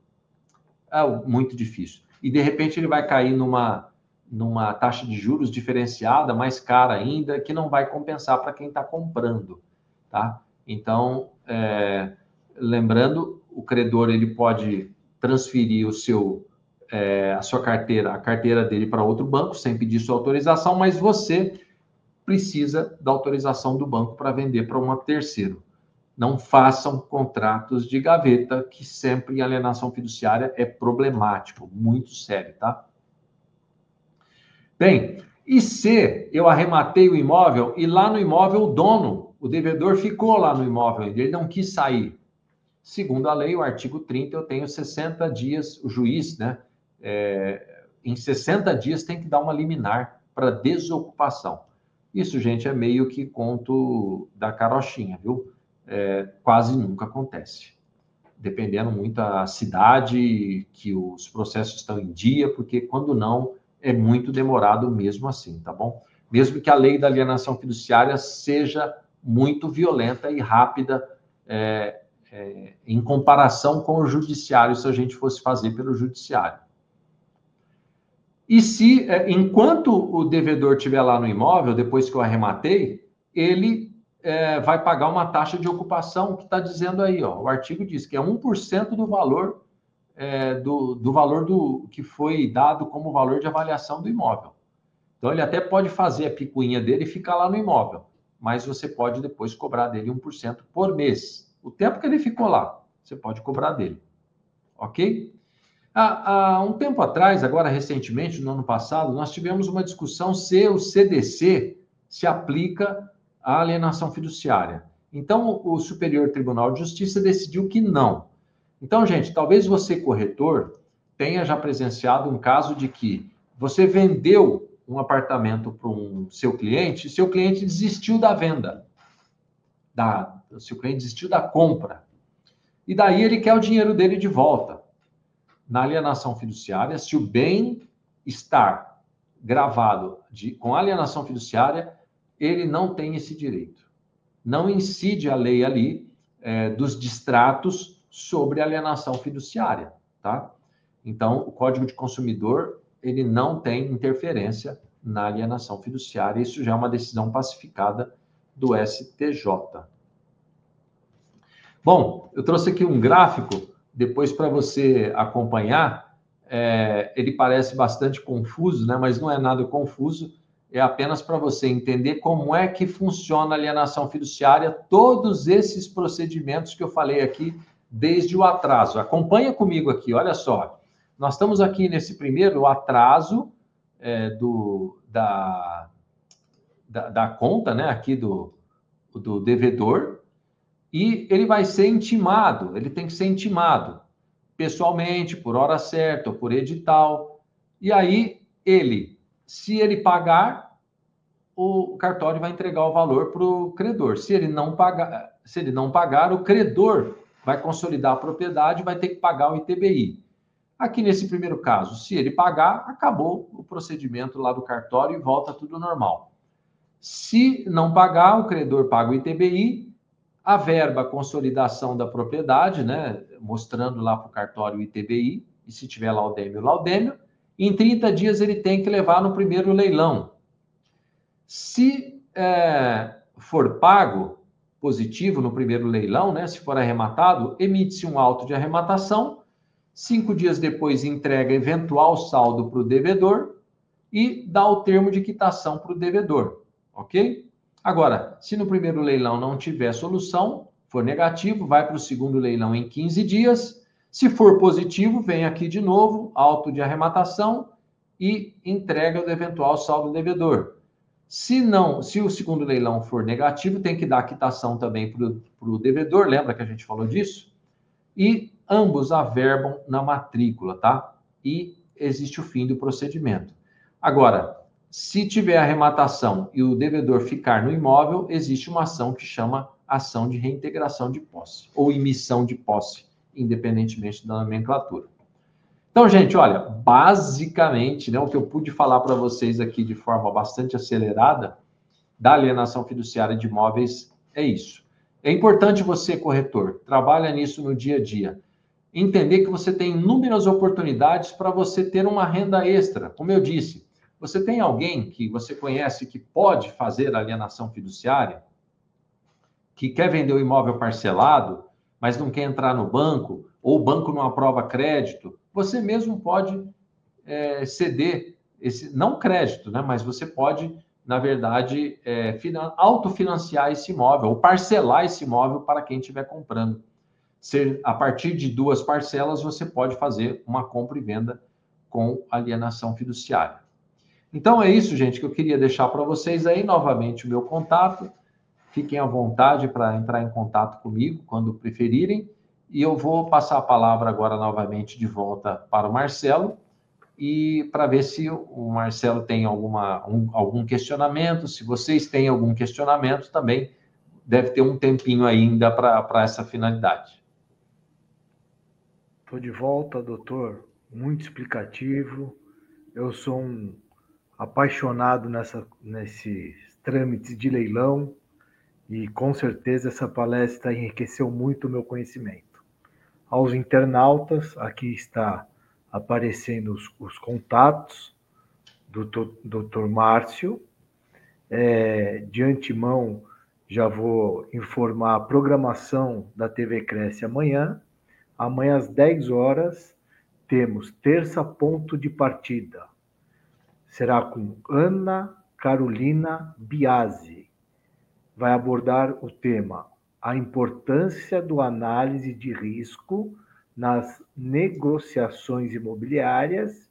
É muito difícil. E de repente ele vai cair numa, numa taxa de juros diferenciada, mais cara ainda, que não vai compensar para quem está comprando. Tá? Então, é, lembrando, o credor ele pode transferir o seu é, a sua carteira, a carteira dele para outro banco sem pedir sua autorização, mas você precisa da autorização do banco para vender para um terceiro. Não façam contratos de gaveta, que sempre em alienação fiduciária é problemático, muito sério, tá? Bem, e se eu arrematei o imóvel e lá no imóvel o dono, o devedor ficou lá no imóvel, ele não quis sair. Segundo a lei, o artigo 30, eu tenho 60 dias, o juiz, né? É, em 60 dias tem que dar uma liminar para desocupação. Isso, gente, é meio que conto da carochinha, viu? É, quase nunca acontece. Dependendo muito da cidade que os processos estão em dia, porque quando não, é muito demorado mesmo assim, tá bom? Mesmo que a lei da alienação fiduciária seja muito violenta e rápida é, é, em comparação com o judiciário, se a gente fosse fazer pelo judiciário. E se, é, enquanto o devedor estiver lá no imóvel, depois que eu arrematei, ele é, vai pagar uma taxa de ocupação que está dizendo aí, ó, o artigo diz que é 1% do valor é, do, do valor do que foi dado como valor de avaliação do imóvel. Então ele até pode fazer a picuinha dele e ficar lá no imóvel, mas você pode depois cobrar dele 1% por mês. O tempo que ele ficou lá, você pode cobrar dele. Ok? Há, há, um tempo atrás, agora recentemente, no ano passado, nós tivemos uma discussão se o CDC se aplica à alienação fiduciária. Então, o Superior Tribunal de Justiça decidiu que não. Então, gente, talvez você, corretor, tenha já presenciado um caso de que você vendeu um apartamento para um seu cliente, e seu cliente desistiu da venda, da, seu cliente desistiu da compra. E daí ele quer o dinheiro dele de volta na alienação fiduciária, se o bem estar gravado de, com alienação fiduciária, ele não tem esse direito. Não incide a lei ali é, dos distratos sobre alienação fiduciária, tá? Então, o Código de Consumidor, ele não tem interferência na alienação fiduciária. Isso já é uma decisão pacificada do STJ. Bom, eu trouxe aqui um gráfico depois para você acompanhar. É, ele parece bastante confuso, né? mas não é nada confuso. é apenas para você entender como é que funciona a alienação fiduciária, todos esses procedimentos que eu falei aqui desde o atraso. Acompanha comigo aqui, olha só. Nós estamos aqui nesse primeiro atraso é, do, da, da, da, conta, né, aqui do, do devedor, e ele vai ser intimado, ele tem que ser intimado pessoalmente, por hora certa, ou por edital. E aí, ele, se ele pagar, o cartório vai entregar o valor para o credor. Se ele não pagar, se ele não pagar, o credor vai consolidar a propriedade, vai ter que pagar o ITBI. Aqui nesse primeiro caso, se ele pagar, acabou o procedimento lá do cartório e volta tudo normal. Se não pagar, o credor paga o ITBI, a verba consolidação da propriedade, né, mostrando lá para o cartório o ITBI, e se tiver laudêmio, laudêmio, em 30 dias ele tem que levar no primeiro leilão. Se é, for pago positivo no primeiro leilão, né, se for arrematado, emite-se um auto de arrematação Cinco dias depois, entrega eventual saldo para o devedor e dá o termo de quitação para o devedor, ok? Agora, se no primeiro leilão não tiver solução, for negativo, vai para o segundo leilão em 15 dias. Se for positivo, vem aqui de novo, auto de arrematação e entrega o eventual saldo do devedor. Se não, se o segundo leilão for negativo, tem que dar quitação também para o devedor, lembra que a gente falou disso? E ambos averbam na matrícula, tá? E existe o fim do procedimento. Agora, se tiver arrematação e o devedor ficar no imóvel, existe uma ação que chama ação de reintegração de posse ou emissão de posse, independentemente da nomenclatura. Então, gente, olha, basicamente, né, o que eu pude falar para vocês aqui de forma bastante acelerada da alienação fiduciária de imóveis é isso. É importante você, corretor, trabalha nisso no dia a dia entender que você tem inúmeras oportunidades para você ter uma renda extra. Como eu disse, você tem alguém que você conhece que pode fazer alienação fiduciária, que quer vender o imóvel parcelado, mas não quer entrar no banco, ou o banco não aprova crédito, você mesmo pode é, ceder esse, não crédito, né? Mas você pode, na verdade, é, autofinanciar esse imóvel ou parcelar esse imóvel para quem estiver comprando ser a partir de duas parcelas você pode fazer uma compra e venda com alienação fiduciária. Então é isso, gente, que eu queria deixar para vocês aí novamente o meu contato. Fiquem à vontade para entrar em contato comigo quando preferirem. E eu vou passar a palavra agora novamente de volta para o Marcelo e para ver se o Marcelo tem alguma, um, algum questionamento. Se vocês têm algum questionamento também, deve ter um tempinho ainda para essa finalidade. Estou de volta, doutor. Muito explicativo. Eu sou um apaixonado nessa, nesses trâmites de leilão e com certeza essa palestra enriqueceu muito o meu conhecimento. Aos internautas, aqui está aparecendo os, os contatos do Dr. Márcio. É, de antemão, já vou informar a programação da TV Cresce amanhã Amanhã às 10 horas temos terça ponto de partida. Será com Ana Carolina Biasi. Vai abordar o tema a importância do análise de risco nas negociações imobiliárias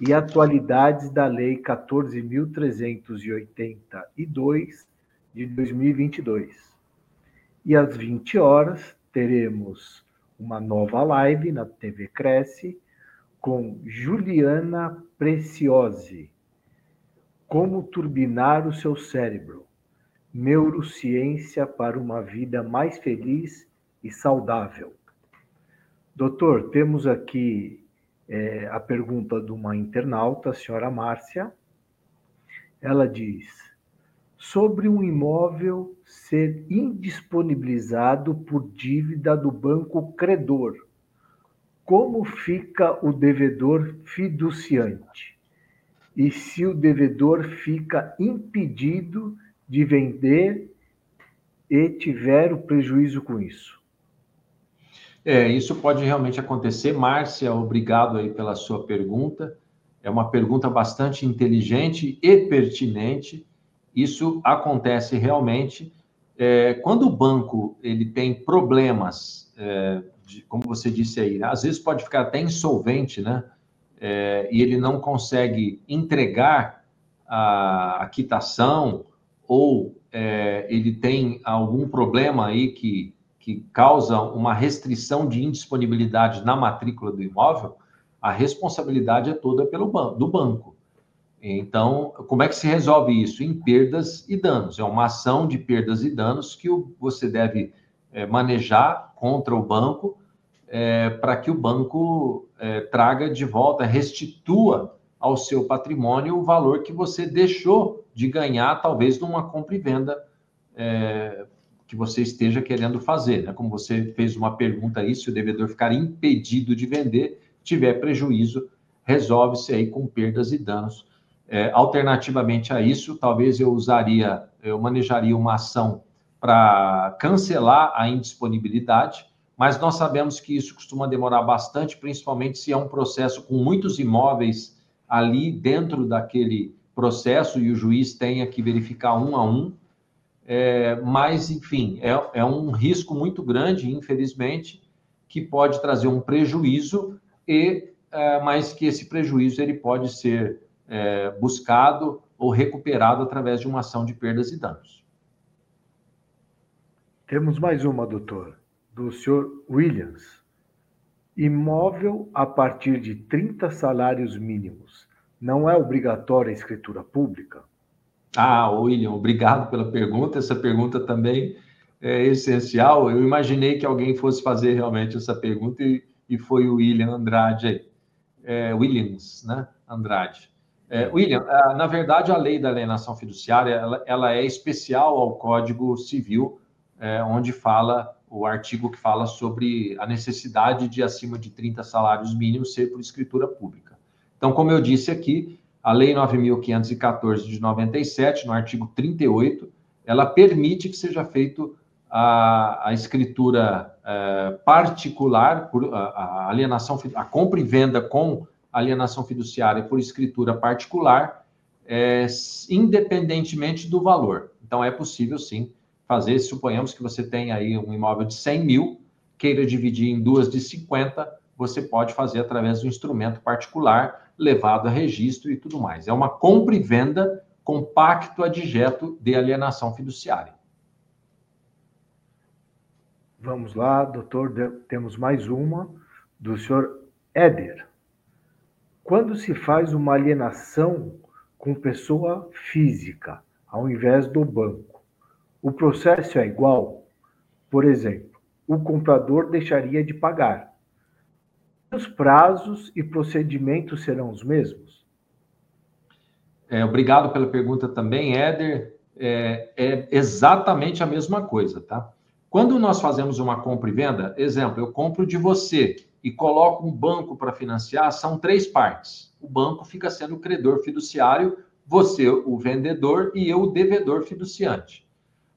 e atualidades da Lei 14.382 de 2022. E às 20 horas teremos uma nova live na TV Cresce com Juliana Preciosi. Como turbinar o seu cérebro? Neurociência para uma vida mais feliz e saudável. Doutor, temos aqui é, a pergunta de uma internauta, a senhora Márcia. Ela diz: sobre um imóvel ser indisponibilizado por dívida do banco credor. Como fica o devedor fiduciante? E se o devedor fica impedido de vender e tiver o prejuízo com isso? É, isso pode realmente acontecer. Márcia, obrigado aí pela sua pergunta. É uma pergunta bastante inteligente e pertinente. Isso acontece realmente é, quando o banco ele tem problemas, é, de, como você disse aí, né? às vezes pode ficar até insolvente, né? É, e ele não consegue entregar a, a quitação ou é, ele tem algum problema aí que, que causa uma restrição de indisponibilidade na matrícula do imóvel, a responsabilidade é toda pelo ban do banco. Então, como é que se resolve isso? Em perdas e danos. É uma ação de perdas e danos que você deve é, manejar contra o banco é, para que o banco é, traga de volta, restitua ao seu patrimônio o valor que você deixou de ganhar, talvez numa compra e venda é, que você esteja querendo fazer. Né? Como você fez uma pergunta aí, se o devedor ficar impedido de vender, tiver prejuízo, resolve-se aí com perdas e danos é, alternativamente a isso, talvez eu usaria, eu manejaria uma ação para cancelar a indisponibilidade, mas nós sabemos que isso costuma demorar bastante, principalmente se é um processo com muitos imóveis ali dentro daquele processo e o juiz tenha que verificar um a um. É, mas, enfim, é, é um risco muito grande, infelizmente, que pode trazer um prejuízo, e é, mas que esse prejuízo ele pode ser é, buscado ou recuperado através de uma ação de perdas e danos. Temos mais uma, doutor, do senhor Williams. Imóvel a partir de 30 salários mínimos. Não é obrigatória a escritura pública? Ah, William, obrigado pela pergunta. Essa pergunta também é essencial. Eu imaginei que alguém fosse fazer realmente essa pergunta e, e foi o William Andrade. É, Williams, né? Andrade. É, William, na verdade, a lei da alienação fiduciária ela, ela é especial ao Código Civil, é, onde fala o artigo que fala sobre a necessidade de acima de 30 salários mínimos ser por escritura pública. Então, como eu disse aqui, a Lei 9.514 de 97, no artigo 38, ela permite que seja feito a, a escritura é, particular, por, a, a alienação, a compra e venda com alienação fiduciária por escritura particular, é, independentemente do valor. Então, é possível, sim, fazer. Suponhamos que você tem aí um imóvel de 100 mil, queira dividir em duas de 50, você pode fazer através do instrumento particular, levado a registro e tudo mais. É uma compra e venda com pacto adjeto de alienação fiduciária. Vamos lá, doutor, temos mais uma do senhor Éder. Quando se faz uma alienação com pessoa física, ao invés do banco, o processo é igual? Por exemplo, o comprador deixaria de pagar. Os prazos e procedimentos serão os mesmos? É, obrigado pela pergunta também, Éder. É, é exatamente a mesma coisa, tá? Quando nós fazemos uma compra e venda, exemplo, eu compro de você e coloco um banco para financiar, são três partes. O banco fica sendo o credor fiduciário, você o vendedor e eu o devedor fiduciante.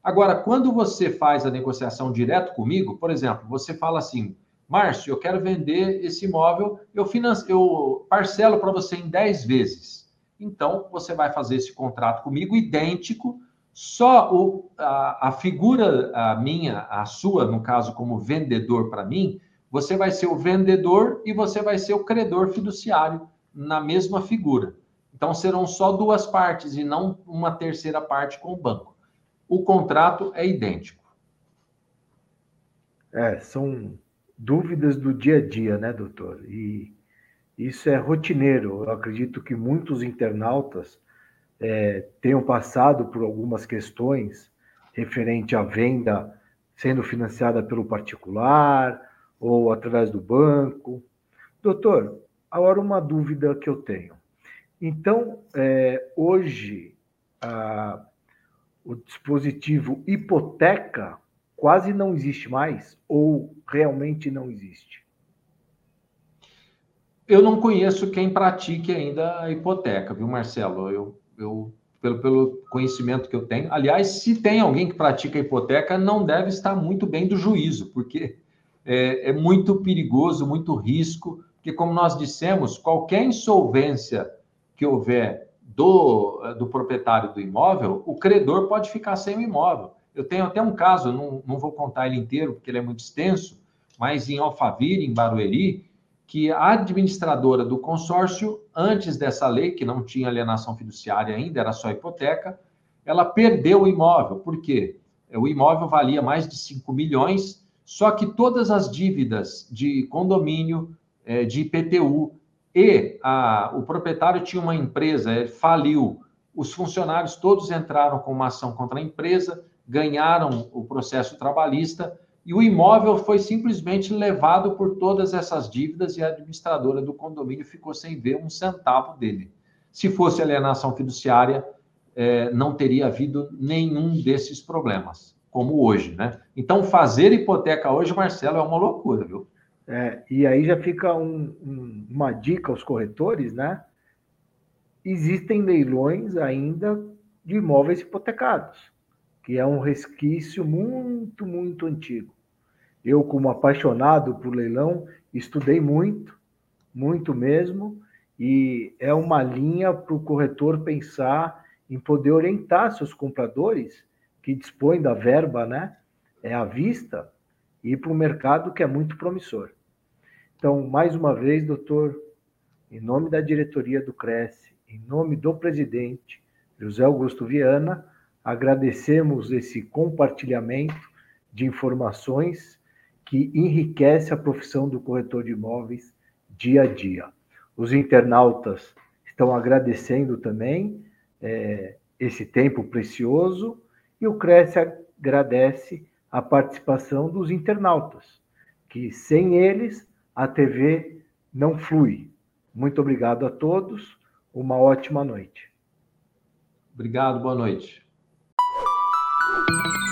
Agora, quando você faz a negociação direto comigo, por exemplo, você fala assim, Márcio, eu quero vender esse imóvel, eu, financio, eu parcelo para você em 10 vezes. Então, você vai fazer esse contrato comigo idêntico, só o, a, a figura a minha, a sua, no caso, como vendedor para mim, você vai ser o vendedor e você vai ser o credor fiduciário na mesma figura. Então serão só duas partes e não uma terceira parte com o banco. O contrato é idêntico. É, são dúvidas do dia a dia, né, doutor? E isso é rotineiro. Eu acredito que muitos internautas é, tenham passado por algumas questões referente à venda sendo financiada pelo particular ou através do banco. Doutor, agora uma dúvida que eu tenho. Então, é, hoje, a, o dispositivo hipoteca quase não existe mais ou realmente não existe? Eu não conheço quem pratique ainda a hipoteca, viu, Marcelo? Eu, eu pelo, pelo conhecimento que eu tenho. Aliás, se tem alguém que pratica a hipoteca, não deve estar muito bem do juízo, porque é, é muito perigoso, muito risco, Porque, como nós dissemos, qualquer insolvência que houver do, do proprietário do imóvel, o credor pode ficar sem o imóvel. Eu tenho até um caso, não, não vou contar ele inteiro, porque ele é muito extenso, mas em Alphaville, em Barueri, que a administradora do consórcio, antes dessa lei, que não tinha alienação fiduciária ainda, era só hipoteca, ela perdeu o imóvel. Por quê? O imóvel valia mais de 5 milhões, só que todas as dívidas de condomínio, é, de IPTU, e a, o proprietário tinha uma empresa, ele faliu, os funcionários todos entraram com uma ação contra a empresa, ganharam o processo trabalhista, e o imóvel foi simplesmente levado por todas essas dívidas e a administradora do condomínio ficou sem ver um centavo dele. Se fosse alienação fiduciária, é, não teria havido nenhum desses problemas, como hoje, né? Então, fazer hipoteca hoje, Marcelo, é uma loucura, viu? É, e aí já fica um, um, uma dica aos corretores, né? Existem leilões ainda de imóveis hipotecados, que é um resquício muito, muito antigo. Eu, como apaixonado por leilão, estudei muito, muito mesmo, e é uma linha para o corretor pensar em poder orientar seus compradores que dispõem da verba, né, é à vista, e para o mercado que é muito promissor. Então, mais uma vez, doutor, em nome da diretoria do Cresce, em nome do presidente José Augusto Viana, agradecemos esse compartilhamento de informações que enriquece a profissão do corretor de imóveis dia a dia. Os internautas estão agradecendo também é, esse tempo precioso e o Cresce agradece a participação dos internautas, que sem eles a TV não flui. Muito obrigado a todos, uma ótima noite. Obrigado, boa noite. you.